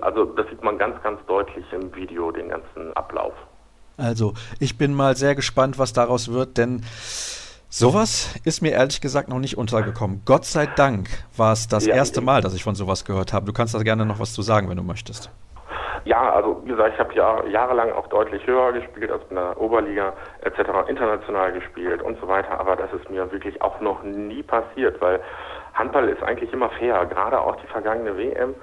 Also das sieht man ganz, ganz deutlich im Video, den ganzen Ablauf. Also ich bin mal sehr gespannt, was daraus wird, denn sowas ist mir ehrlich gesagt noch nicht untergekommen. Gott sei Dank war es das ja, erste Mal, dass ich von sowas gehört habe. Du kannst da gerne noch was zu sagen, wenn du möchtest. Ja, also wie gesagt, ich habe Jahr, jahrelang auch deutlich höher gespielt als in der Oberliga etc., international gespielt und so weiter, aber das ist mir wirklich auch noch nie passiert, weil Handball ist eigentlich immer fair, gerade auch die vergangene WM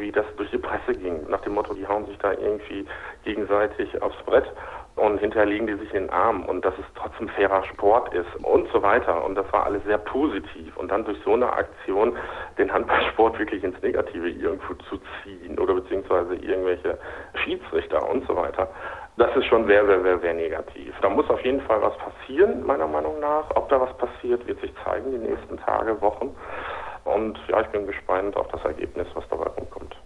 wie das durch die Presse ging, nach dem Motto, die hauen sich da irgendwie gegenseitig aufs Brett und hinterher legen die sich in den Arm und dass es trotzdem fairer Sport ist und so weiter. Und das war alles sehr positiv. Und dann durch so eine Aktion den Handballsport wirklich ins Negative irgendwo zu ziehen oder beziehungsweise irgendwelche Schiedsrichter und so weiter, das ist schon sehr, sehr, sehr, sehr negativ. Da muss auf jeden Fall was passieren, meiner Meinung nach. Ob da was passiert, wird sich zeigen die nächsten Tage, Wochen. Und ja, ich bin gespannt auf das Ergebnis, was dabei rumkommt.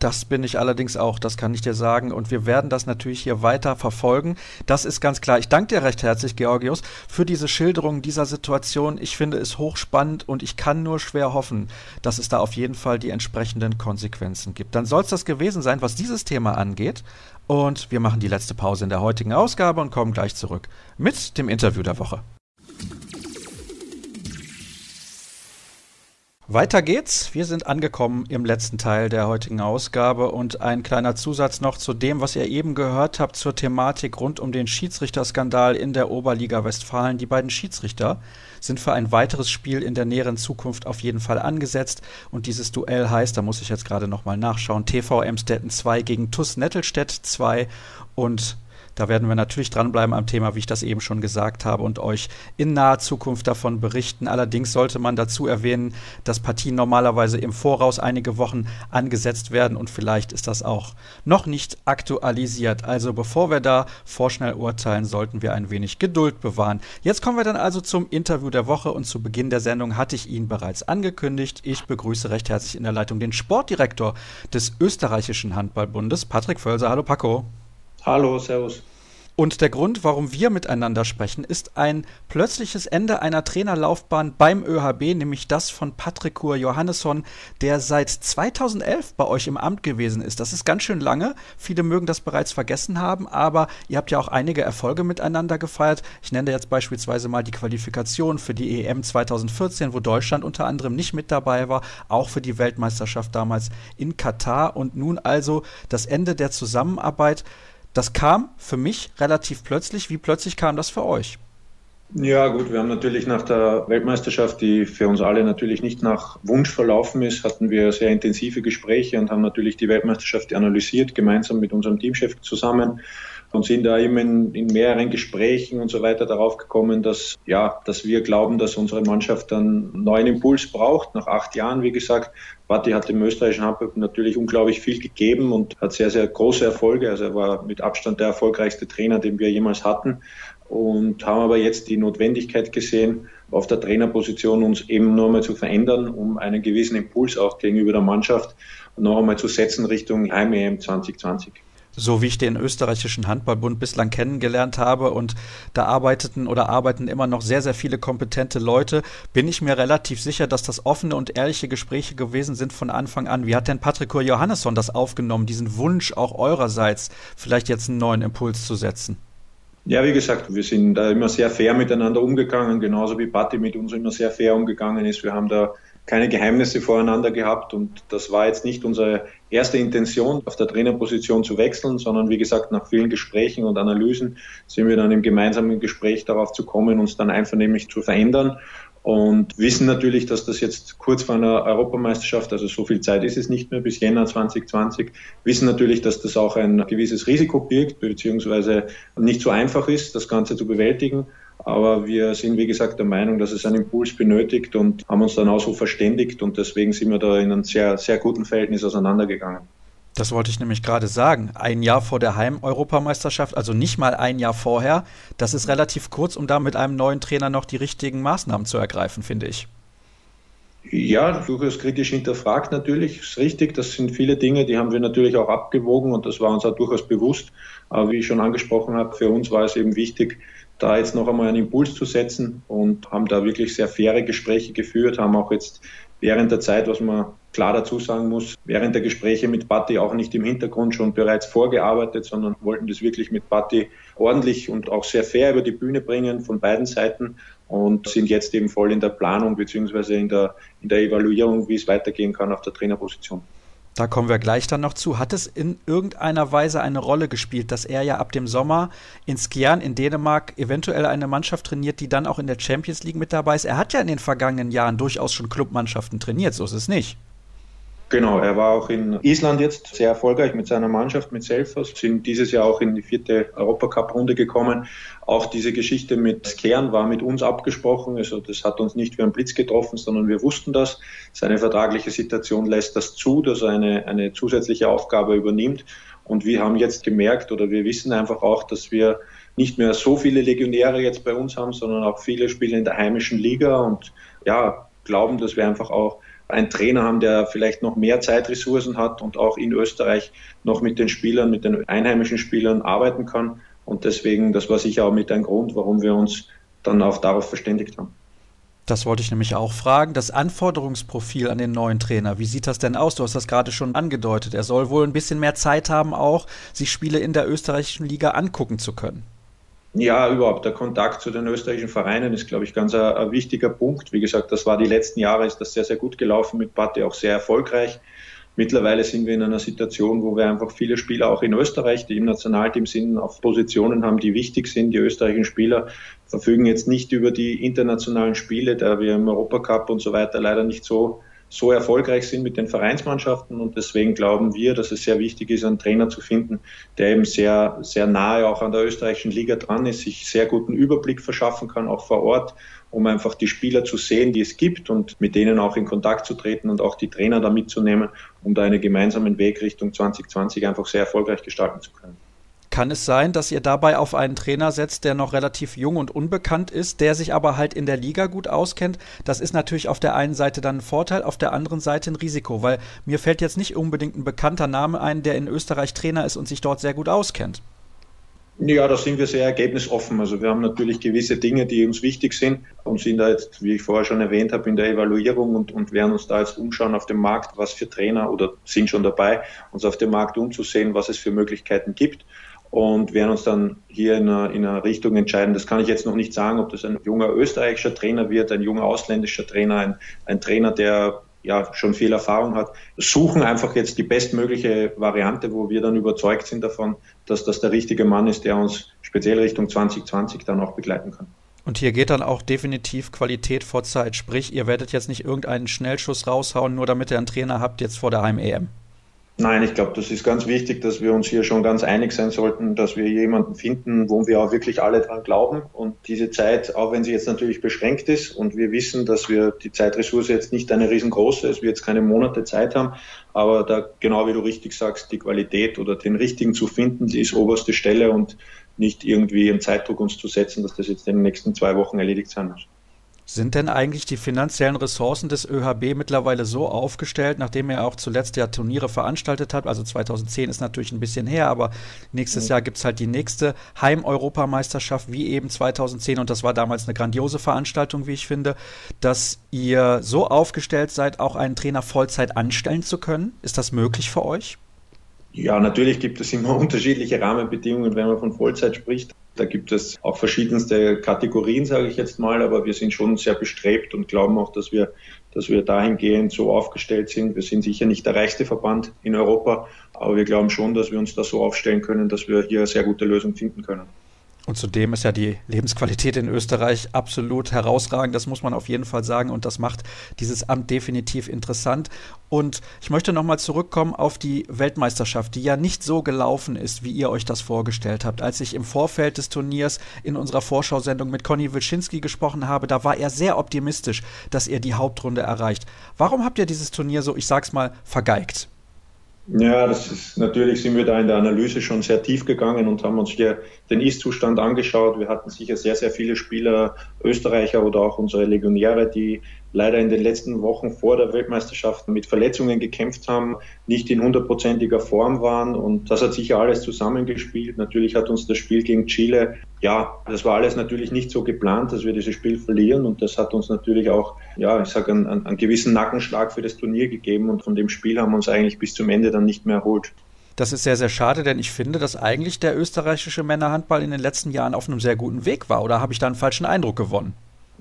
Das bin ich allerdings auch, das kann ich dir sagen. Und wir werden das natürlich hier weiter verfolgen. Das ist ganz klar. Ich danke dir recht herzlich, Georgios, für diese Schilderung dieser Situation. Ich finde es hochspannend und ich kann nur schwer hoffen, dass es da auf jeden Fall die entsprechenden Konsequenzen gibt. Dann soll es das gewesen sein, was dieses Thema angeht. Und wir machen die letzte Pause in der heutigen Ausgabe und kommen gleich zurück mit dem Interview der Woche. Weiter geht's. Wir sind angekommen im letzten Teil der heutigen Ausgabe und ein kleiner Zusatz noch zu dem, was ihr eben gehört habt zur Thematik rund um den Schiedsrichterskandal in der Oberliga Westfalen. Die beiden Schiedsrichter sind für ein weiteres Spiel in der näheren Zukunft auf jeden Fall angesetzt und dieses Duell heißt, da muss ich jetzt gerade nochmal nachschauen, TV Emstetten 2 gegen TUS Nettelstedt 2 und da werden wir natürlich dranbleiben am Thema, wie ich das eben schon gesagt habe, und euch in naher Zukunft davon berichten. Allerdings sollte man dazu erwähnen, dass Partien normalerweise im Voraus einige Wochen angesetzt werden und vielleicht ist das auch noch nicht aktualisiert. Also bevor wir da vorschnell urteilen, sollten wir ein wenig Geduld bewahren. Jetzt kommen wir dann also zum Interview der Woche und zu Beginn der Sendung hatte ich ihn bereits angekündigt. Ich begrüße recht herzlich in der Leitung den Sportdirektor des österreichischen Handballbundes, Patrick Völser. Hallo Paco. Hallo, Servus. Und der Grund, warum wir miteinander sprechen, ist ein plötzliches Ende einer Trainerlaufbahn beim ÖHB, nämlich das von Patrick Kur Johannesson, der seit 2011 bei euch im Amt gewesen ist. Das ist ganz schön lange. Viele mögen das bereits vergessen haben, aber ihr habt ja auch einige Erfolge miteinander gefeiert. Ich nenne jetzt beispielsweise mal die Qualifikation für die EM 2014, wo Deutschland unter anderem nicht mit dabei war, auch für die Weltmeisterschaft damals in Katar und nun also das Ende der Zusammenarbeit das kam für mich relativ plötzlich. Wie plötzlich kam das für euch? Ja, gut, wir haben natürlich nach der Weltmeisterschaft, die für uns alle natürlich nicht nach Wunsch verlaufen ist, hatten wir sehr intensive Gespräche und haben natürlich die Weltmeisterschaft analysiert, gemeinsam mit unserem Teamchef zusammen und sind da immer in, in, mehreren Gesprächen und so weiter darauf gekommen, dass, ja, dass wir glauben, dass unsere Mannschaft dann neuen Impuls braucht. Nach acht Jahren, wie gesagt, Batti hat dem österreichischen Handball natürlich unglaublich viel gegeben und hat sehr, sehr große Erfolge. Also er war mit Abstand der erfolgreichste Trainer, den wir jemals hatten und haben aber jetzt die Notwendigkeit gesehen, auf der Trainerposition uns eben noch einmal zu verändern, um einen gewissen Impuls auch gegenüber der Mannschaft noch einmal zu setzen Richtung Heim-EM 2020 so wie ich den österreichischen Handballbund bislang kennengelernt habe und da arbeiteten oder arbeiten immer noch sehr, sehr viele kompetente Leute, bin ich mir relativ sicher, dass das offene und ehrliche Gespräche gewesen sind von Anfang an. Wie hat denn Patrick Johannesson das aufgenommen, diesen Wunsch auch eurerseits, vielleicht jetzt einen neuen Impuls zu setzen? Ja, wie gesagt, wir sind da immer sehr fair miteinander umgegangen, genauso wie Patti mit uns immer sehr fair umgegangen ist. Wir haben da keine Geheimnisse voreinander gehabt und das war jetzt nicht unsere erste Intention, auf der Trainerposition zu wechseln, sondern wie gesagt, nach vielen Gesprächen und Analysen sind wir dann im gemeinsamen Gespräch darauf zu kommen, uns dann einvernehmlich zu verändern und wissen natürlich, dass das jetzt kurz vor einer Europameisterschaft, also so viel Zeit ist es nicht mehr bis Jänner 2020, wissen natürlich, dass das auch ein gewisses Risiko birgt, beziehungsweise nicht so einfach ist, das Ganze zu bewältigen. Aber wir sind, wie gesagt, der Meinung, dass es einen Impuls benötigt und haben uns dann auch so verständigt und deswegen sind wir da in einem sehr, sehr guten Verhältnis auseinandergegangen. Das wollte ich nämlich gerade sagen. Ein Jahr vor der Heim-Europameisterschaft, also nicht mal ein Jahr vorher, das ist relativ kurz, um da mit einem neuen Trainer noch die richtigen Maßnahmen zu ergreifen, finde ich. Ja, durchaus kritisch hinterfragt natürlich, ist richtig. Das sind viele Dinge, die haben wir natürlich auch abgewogen und das war uns auch durchaus bewusst. Aber wie ich schon angesprochen habe, für uns war es eben wichtig, da jetzt noch einmal einen Impuls zu setzen und haben da wirklich sehr faire Gespräche geführt, haben auch jetzt während der Zeit, was man klar dazu sagen muss, während der Gespräche mit Batti auch nicht im Hintergrund schon bereits vorgearbeitet, sondern wollten das wirklich mit Batti ordentlich und auch sehr fair über die Bühne bringen von beiden Seiten und sind jetzt eben voll in der Planung beziehungsweise in der, in der Evaluierung, wie es weitergehen kann auf der Trainerposition. Da kommen wir gleich dann noch zu. Hat es in irgendeiner Weise eine Rolle gespielt, dass er ja ab dem Sommer in Skjern in Dänemark eventuell eine Mannschaft trainiert, die dann auch in der Champions League mit dabei ist? Er hat ja in den vergangenen Jahren durchaus schon Clubmannschaften trainiert, so ist es nicht. Genau, er war auch in Island jetzt sehr erfolgreich mit seiner Mannschaft, mit Selfos, sind dieses Jahr auch in die vierte Europacup-Runde gekommen. Auch diese Geschichte mit Kern war mit uns abgesprochen, also das hat uns nicht wie ein Blitz getroffen, sondern wir wussten das. Seine vertragliche Situation lässt das zu, dass er eine, eine zusätzliche Aufgabe übernimmt. Und wir haben jetzt gemerkt oder wir wissen einfach auch, dass wir nicht mehr so viele Legionäre jetzt bei uns haben, sondern auch viele Spieler in der heimischen Liga und ja, glauben, dass wir einfach auch einen Trainer haben, der vielleicht noch mehr Zeitressourcen hat und auch in Österreich noch mit den Spielern, mit den einheimischen Spielern arbeiten kann. Und deswegen, das war sicher auch mit ein Grund, warum wir uns dann auch darauf verständigt haben. Das wollte ich nämlich auch fragen. Das Anforderungsprofil an den neuen Trainer, wie sieht das denn aus? Du hast das gerade schon angedeutet. Er soll wohl ein bisschen mehr Zeit haben, auch sich Spiele in der österreichischen Liga angucken zu können. Ja, überhaupt. Der Kontakt zu den österreichischen Vereinen ist, glaube ich, ganz ein, ein, wichtiger Punkt. Wie gesagt, das war die letzten Jahre, ist das sehr, sehr gut gelaufen mit Patti, auch sehr erfolgreich. Mittlerweile sind wir in einer Situation, wo wir einfach viele Spieler auch in Österreich, die im Nationalteam sind, auf Positionen haben, die wichtig sind. Die österreichischen Spieler verfügen jetzt nicht über die internationalen Spiele, da wir im Europacup und so weiter leider nicht so so erfolgreich sind mit den Vereinsmannschaften und deswegen glauben wir, dass es sehr wichtig ist, einen Trainer zu finden, der eben sehr, sehr nahe auch an der österreichischen Liga dran ist, sich sehr guten Überblick verschaffen kann, auch vor Ort, um einfach die Spieler zu sehen, die es gibt und mit denen auch in Kontakt zu treten und auch die Trainer da mitzunehmen, um da einen gemeinsamen Weg Richtung 2020 einfach sehr erfolgreich gestalten zu können. Kann es sein, dass ihr dabei auf einen Trainer setzt, der noch relativ jung und unbekannt ist, der sich aber halt in der Liga gut auskennt? Das ist natürlich auf der einen Seite dann ein Vorteil, auf der anderen Seite ein Risiko, weil mir fällt jetzt nicht unbedingt ein bekannter Name ein, der in Österreich Trainer ist und sich dort sehr gut auskennt. Ja, da sind wir sehr ergebnisoffen. Also wir haben natürlich gewisse Dinge, die uns wichtig sind und sind da jetzt, wie ich vorher schon erwähnt habe, in der Evaluierung und, und werden uns da jetzt umschauen auf dem Markt, was für Trainer oder sind schon dabei, uns auf dem Markt umzusehen, was es für Möglichkeiten gibt und werden uns dann hier in einer, in einer, Richtung entscheiden. Das kann ich jetzt noch nicht sagen, ob das ein junger österreichischer Trainer wird, ein junger ausländischer Trainer, ein, ein Trainer, der ja schon viel Erfahrung hat. Suchen einfach jetzt die bestmögliche Variante, wo wir dann überzeugt sind davon, dass das der richtige Mann ist, der uns speziell Richtung 2020 dann auch begleiten kann. Und hier geht dann auch definitiv Qualität vor Zeit. Sprich, ihr werdet jetzt nicht irgendeinen Schnellschuss raushauen, nur damit ihr einen Trainer habt jetzt vor der Heim-EM. Nein, ich glaube, das ist ganz wichtig, dass wir uns hier schon ganz einig sein sollten, dass wir jemanden finden, wo wir auch wirklich alle dran glauben. Und diese Zeit, auch wenn sie jetzt natürlich beschränkt ist und wir wissen, dass wir die Zeitressource jetzt nicht eine riesengroße ist, wir jetzt keine Monate Zeit haben, aber da, genau wie du richtig sagst, die Qualität oder den richtigen zu finden, die ist oberste Stelle und nicht irgendwie im Zeitdruck uns zu setzen, dass das jetzt in den nächsten zwei Wochen erledigt sein muss. Sind denn eigentlich die finanziellen Ressourcen des ÖHB mittlerweile so aufgestellt, nachdem er auch zuletzt ja Turniere veranstaltet hat? Also 2010 ist natürlich ein bisschen her, aber nächstes mhm. Jahr gibt es halt die nächste Heim-Europameisterschaft wie eben 2010 und das war damals eine grandiose Veranstaltung, wie ich finde, dass ihr so aufgestellt seid, auch einen Trainer Vollzeit anstellen zu können. Ist das möglich für euch? Ja, natürlich gibt es immer *laughs* unterschiedliche Rahmenbedingungen, wenn man von Vollzeit spricht. Da gibt es auch verschiedenste Kategorien, sage ich jetzt mal, aber wir sind schon sehr bestrebt und glauben auch, dass wir, dass wir dahingehend so aufgestellt sind. Wir sind sicher nicht der reichste Verband in Europa, aber wir glauben schon, dass wir uns da so aufstellen können, dass wir hier eine sehr gute Lösung finden können. Und zudem ist ja die Lebensqualität in Österreich absolut herausragend, das muss man auf jeden Fall sagen. Und das macht dieses Amt definitiv interessant. Und ich möchte nochmal zurückkommen auf die Weltmeisterschaft, die ja nicht so gelaufen ist, wie ihr euch das vorgestellt habt. Als ich im Vorfeld des Turniers in unserer Vorschau-Sendung mit Conny Wilczynski gesprochen habe, da war er sehr optimistisch, dass ihr die Hauptrunde erreicht. Warum habt ihr dieses Turnier so, ich sag's mal, vergeigt? Ja, das ist natürlich sind wir da in der Analyse schon sehr tief gegangen und haben uns hier den Ist-Zustand angeschaut. Wir hatten sicher sehr, sehr viele Spieler, Österreicher oder auch unsere Legionäre, die leider in den letzten Wochen vor der Weltmeisterschaft mit Verletzungen gekämpft haben, nicht in hundertprozentiger Form waren und das hat sicher alles zusammengespielt. Natürlich hat uns das Spiel gegen Chile, ja, das war alles natürlich nicht so geplant, dass wir dieses Spiel verlieren und das hat uns natürlich auch, ja, ich sage, einen, einen gewissen Nackenschlag für das Turnier gegeben und von dem Spiel haben wir uns eigentlich bis zum Ende dann nicht mehr erholt. Das ist sehr, sehr schade, denn ich finde, dass eigentlich der österreichische Männerhandball in den letzten Jahren auf einem sehr guten Weg war. Oder habe ich da einen falschen Eindruck gewonnen?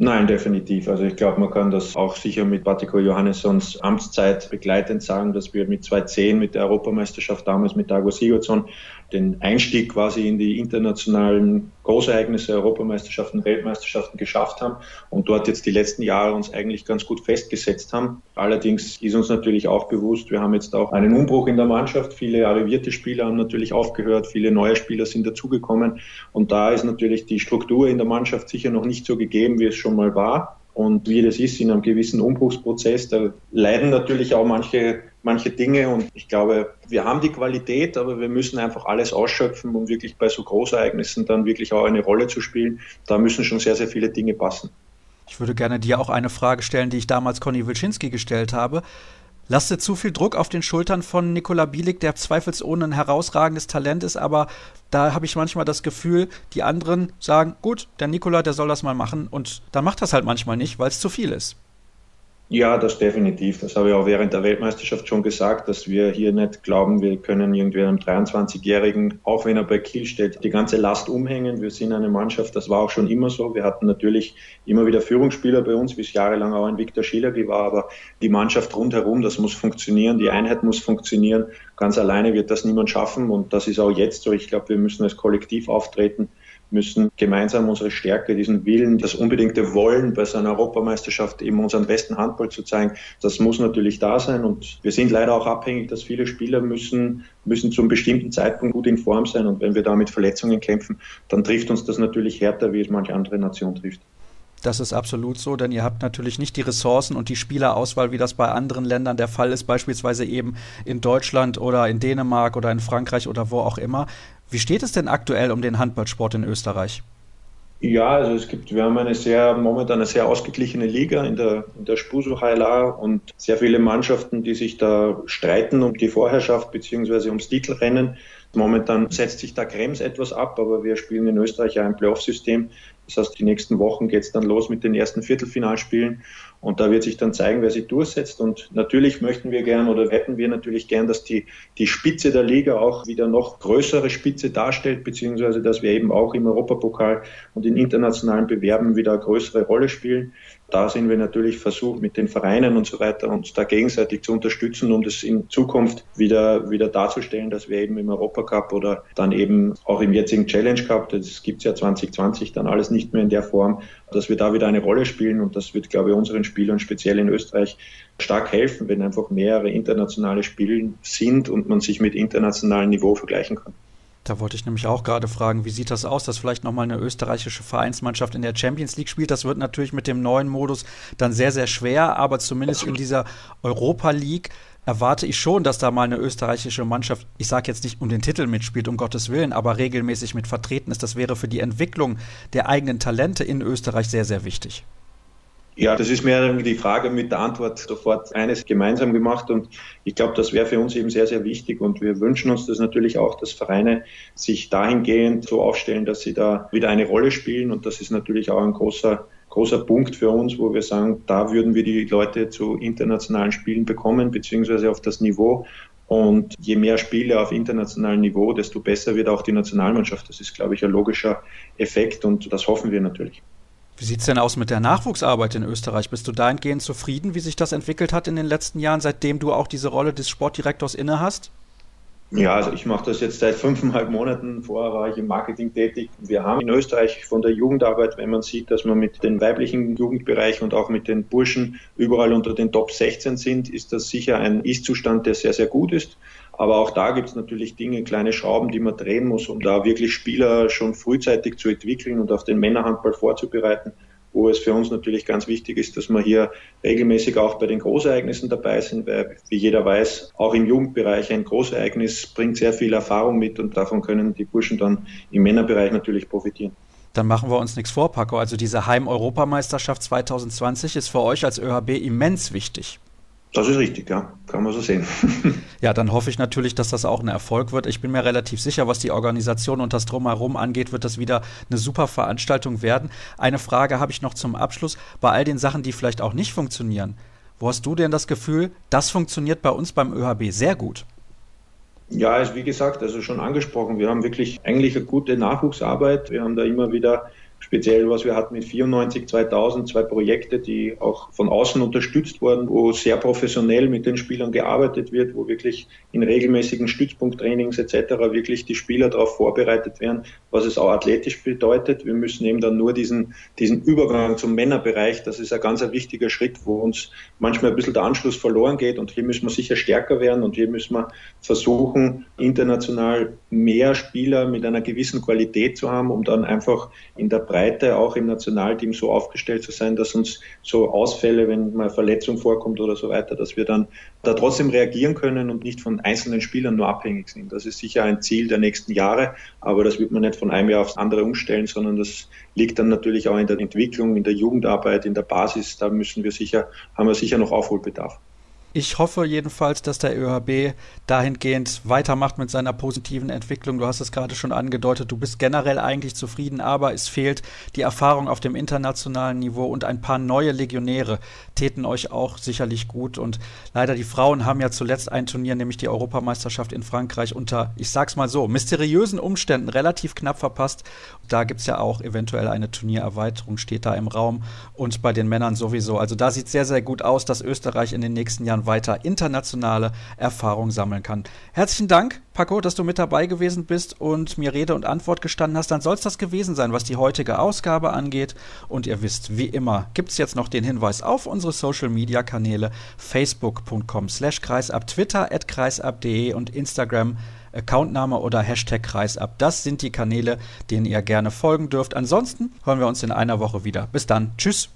Nein, definitiv. Also ich glaube, man kann das auch sicher mit Patiko Johannessons Amtszeit begleitend sagen, dass wir mit 2010 mit der Europameisterschaft damals mit Dago Sigurdsson den Einstieg quasi in die internationalen Großereignisse, Europameisterschaften, Weltmeisterschaften geschafft haben und dort jetzt die letzten Jahre uns eigentlich ganz gut festgesetzt haben. Allerdings ist uns natürlich auch bewusst, wir haben jetzt auch einen Umbruch in der Mannschaft. Viele arrivierte Spieler haben natürlich aufgehört, viele neue Spieler sind dazugekommen und da ist natürlich die Struktur in der Mannschaft sicher noch nicht so gegeben, wie es schon mal war. Und wie das ist in einem gewissen Umbruchsprozess, da leiden natürlich auch manche manche Dinge. Und ich glaube, wir haben die Qualität, aber wir müssen einfach alles ausschöpfen, um wirklich bei so Großereignissen dann wirklich auch eine Rolle zu spielen. Da müssen schon sehr, sehr viele Dinge passen. Ich würde gerne dir auch eine Frage stellen, die ich damals Conny Wilczynski gestellt habe. Lastet zu viel Druck auf den Schultern von Nikola Bielik, der zweifelsohne ein herausragendes Talent ist, aber da habe ich manchmal das Gefühl, die anderen sagen, gut, der Nikola, der soll das mal machen und dann macht das halt manchmal nicht, weil es zu viel ist. Ja, das definitiv. Das habe ich auch während der Weltmeisterschaft schon gesagt, dass wir hier nicht glauben, wir können irgendwie einem 23-Jährigen, auch wenn er bei Kiel steht, die ganze Last umhängen. Wir sind eine Mannschaft, das war auch schon immer so. Wir hatten natürlich immer wieder Führungsspieler bei uns, wie es jahrelang auch ein Viktor Schillergi war, aber die Mannschaft rundherum, das muss funktionieren, die Einheit muss funktionieren. Ganz alleine wird das niemand schaffen und das ist auch jetzt so. Ich glaube, wir müssen als Kollektiv auftreten müssen gemeinsam unsere Stärke, diesen Willen, das unbedingte Wollen bei so einer Europameisterschaft eben unseren besten Handball zu zeigen, das muss natürlich da sein. Und wir sind leider auch abhängig, dass viele Spieler müssen, müssen zum bestimmten Zeitpunkt gut in Form sein. Und wenn wir da mit Verletzungen kämpfen, dann trifft uns das natürlich härter, wie es manche andere Nation trifft. Das ist absolut so, denn ihr habt natürlich nicht die Ressourcen und die Spielerauswahl, wie das bei anderen Ländern der Fall ist, beispielsweise eben in Deutschland oder in Dänemark oder in Frankreich oder wo auch immer. Wie steht es denn aktuell um den Handballsport in Österreich? Ja, also es gibt, wir haben eine sehr, momentan eine sehr ausgeglichene Liga in der, in der Spuso HLA und sehr viele Mannschaften, die sich da streiten um die Vorherrschaft beziehungsweise ums Titelrennen. Momentan setzt sich da Krems etwas ab, aber wir spielen in Österreich ja ein Playoff-System. Das heißt, die nächsten Wochen geht es dann los mit den ersten Viertelfinalspielen und da wird sich dann zeigen, wer sich durchsetzt. Und natürlich möchten wir gern oder hätten wir natürlich gern, dass die, die Spitze der Liga auch wieder noch größere Spitze darstellt, beziehungsweise dass wir eben auch im Europapokal und in internationalen Bewerben wieder eine größere Rolle spielen. Da sind wir natürlich versucht, mit den Vereinen und so weiter uns da gegenseitig zu unterstützen, um das in Zukunft wieder, wieder darzustellen, dass wir eben im Europacup oder dann eben auch im jetzigen Challenge Cup, das gibt's ja 2020 dann alles nicht mehr in der Form, dass wir da wieder eine Rolle spielen und das wird, glaube ich, unseren Spielern speziell in Österreich stark helfen, wenn einfach mehrere internationale Spiele sind und man sich mit internationalem Niveau vergleichen kann. Da wollte ich nämlich auch gerade fragen, wie sieht das aus, dass vielleicht nochmal eine österreichische Vereinsmannschaft in der Champions League spielt? Das wird natürlich mit dem neuen Modus dann sehr, sehr schwer, aber zumindest in dieser Europa League erwarte ich schon, dass da mal eine österreichische Mannschaft, ich sage jetzt nicht um den Titel mitspielt, um Gottes Willen, aber regelmäßig mit vertreten ist. Das wäre für die Entwicklung der eigenen Talente in Österreich sehr, sehr wichtig. Ja, das ist mehr die Frage mit der Antwort sofort eines gemeinsam gemacht und ich glaube, das wäre für uns eben sehr, sehr wichtig und wir wünschen uns das natürlich auch, dass Vereine sich dahingehend so aufstellen, dass sie da wieder eine Rolle spielen und das ist natürlich auch ein großer großer Punkt für uns, wo wir sagen, da würden wir die Leute zu internationalen Spielen bekommen, beziehungsweise auf das Niveau. Und je mehr Spiele auf internationalem Niveau, desto besser wird auch die Nationalmannschaft. Das ist, glaube ich, ein logischer Effekt und das hoffen wir natürlich. Wie sieht es denn aus mit der Nachwuchsarbeit in Österreich? Bist du dahingehend zufrieden, wie sich das entwickelt hat in den letzten Jahren, seitdem du auch diese Rolle des Sportdirektors inne hast? Ja, also ich mache das jetzt seit fünfeinhalb Monaten. Vorher war ich im Marketing tätig. Wir haben in Österreich von der Jugendarbeit, wenn man sieht, dass wir mit den weiblichen Jugendbereich und auch mit den Burschen überall unter den Top 16 sind, ist das sicher ein Ist-Zustand, der sehr, sehr gut ist. Aber auch da gibt es natürlich Dinge, kleine Schrauben, die man drehen muss, um da wirklich Spieler schon frühzeitig zu entwickeln und auf den Männerhandball vorzubereiten. Wo es für uns natürlich ganz wichtig ist, dass wir hier regelmäßig auch bei den Großereignissen dabei sind, weil, wie jeder weiß, auch im Jugendbereich ein Großereignis bringt sehr viel Erfahrung mit und davon können die Burschen dann im Männerbereich natürlich profitieren. Dann machen wir uns nichts vor, Paco. Also diese Heim-Europameisterschaft 2020 ist für euch als ÖHB immens wichtig. Das ist richtig, ja. Kann man so sehen. *laughs* ja, dann hoffe ich natürlich, dass das auch ein Erfolg wird. Ich bin mir relativ sicher, was die Organisation und das Drumherum angeht, wird das wieder eine super Veranstaltung werden. Eine Frage habe ich noch zum Abschluss. Bei all den Sachen, die vielleicht auch nicht funktionieren, wo hast du denn das Gefühl, das funktioniert bei uns beim ÖHB sehr gut? Ja, ist wie gesagt, also schon angesprochen. Wir haben wirklich eigentlich eine gute Nachwuchsarbeit. Wir haben da immer wieder speziell was wir hatten mit 94, 2000, zwei Projekte, die auch von außen unterstützt wurden, wo sehr professionell mit den Spielern gearbeitet wird, wo wirklich in regelmäßigen Stützpunkttrainings etc. wirklich die Spieler darauf vorbereitet werden, was es auch athletisch bedeutet. Wir müssen eben dann nur diesen, diesen Übergang zum Männerbereich, das ist ein ganz ein wichtiger Schritt, wo uns manchmal ein bisschen der Anschluss verloren geht und hier müssen wir sicher stärker werden und hier müssen wir versuchen, international mehr Spieler mit einer gewissen Qualität zu haben, um dann einfach in der Breite auch im Nationalteam so aufgestellt zu sein, dass uns so Ausfälle, wenn mal Verletzung vorkommt oder so weiter, dass wir dann da trotzdem reagieren können und nicht von einzelnen Spielern nur abhängig sind. Das ist sicher ein Ziel der nächsten Jahre, aber das wird man nicht von einem Jahr aufs andere umstellen, sondern das liegt dann natürlich auch in der Entwicklung, in der Jugendarbeit, in der Basis. Da müssen wir sicher, haben wir sicher noch Aufholbedarf. Ich hoffe jedenfalls, dass der ÖHB dahingehend weitermacht mit seiner positiven Entwicklung. Du hast es gerade schon angedeutet, du bist generell eigentlich zufrieden, aber es fehlt die Erfahrung auf dem internationalen Niveau und ein paar neue Legionäre täten euch auch sicherlich gut. Und leider die Frauen haben ja zuletzt ein Turnier, nämlich die Europameisterschaft in Frankreich, unter, ich sag's mal so, mysteriösen Umständen relativ knapp verpasst. Da gibt's ja auch eventuell eine Turniererweiterung, steht da im Raum. Und bei den Männern sowieso. Also da sieht sehr, sehr gut aus, dass Österreich in den nächsten Jahren weiter internationale Erfahrung sammeln kann. Herzlichen Dank, Paco, dass du mit dabei gewesen bist und mir Rede und Antwort gestanden hast. Dann soll es das gewesen sein, was die heutige Ausgabe angeht. Und ihr wisst, wie immer, gibt es jetzt noch den Hinweis auf unsere Social Media Kanäle facebook.com slash kreisab, Twitter at kreisab.de und Instagram Accountname oder Hashtag Kreisab. Das sind die Kanäle, denen ihr gerne folgen dürft. Ansonsten hören wir uns in einer Woche wieder. Bis dann. Tschüss.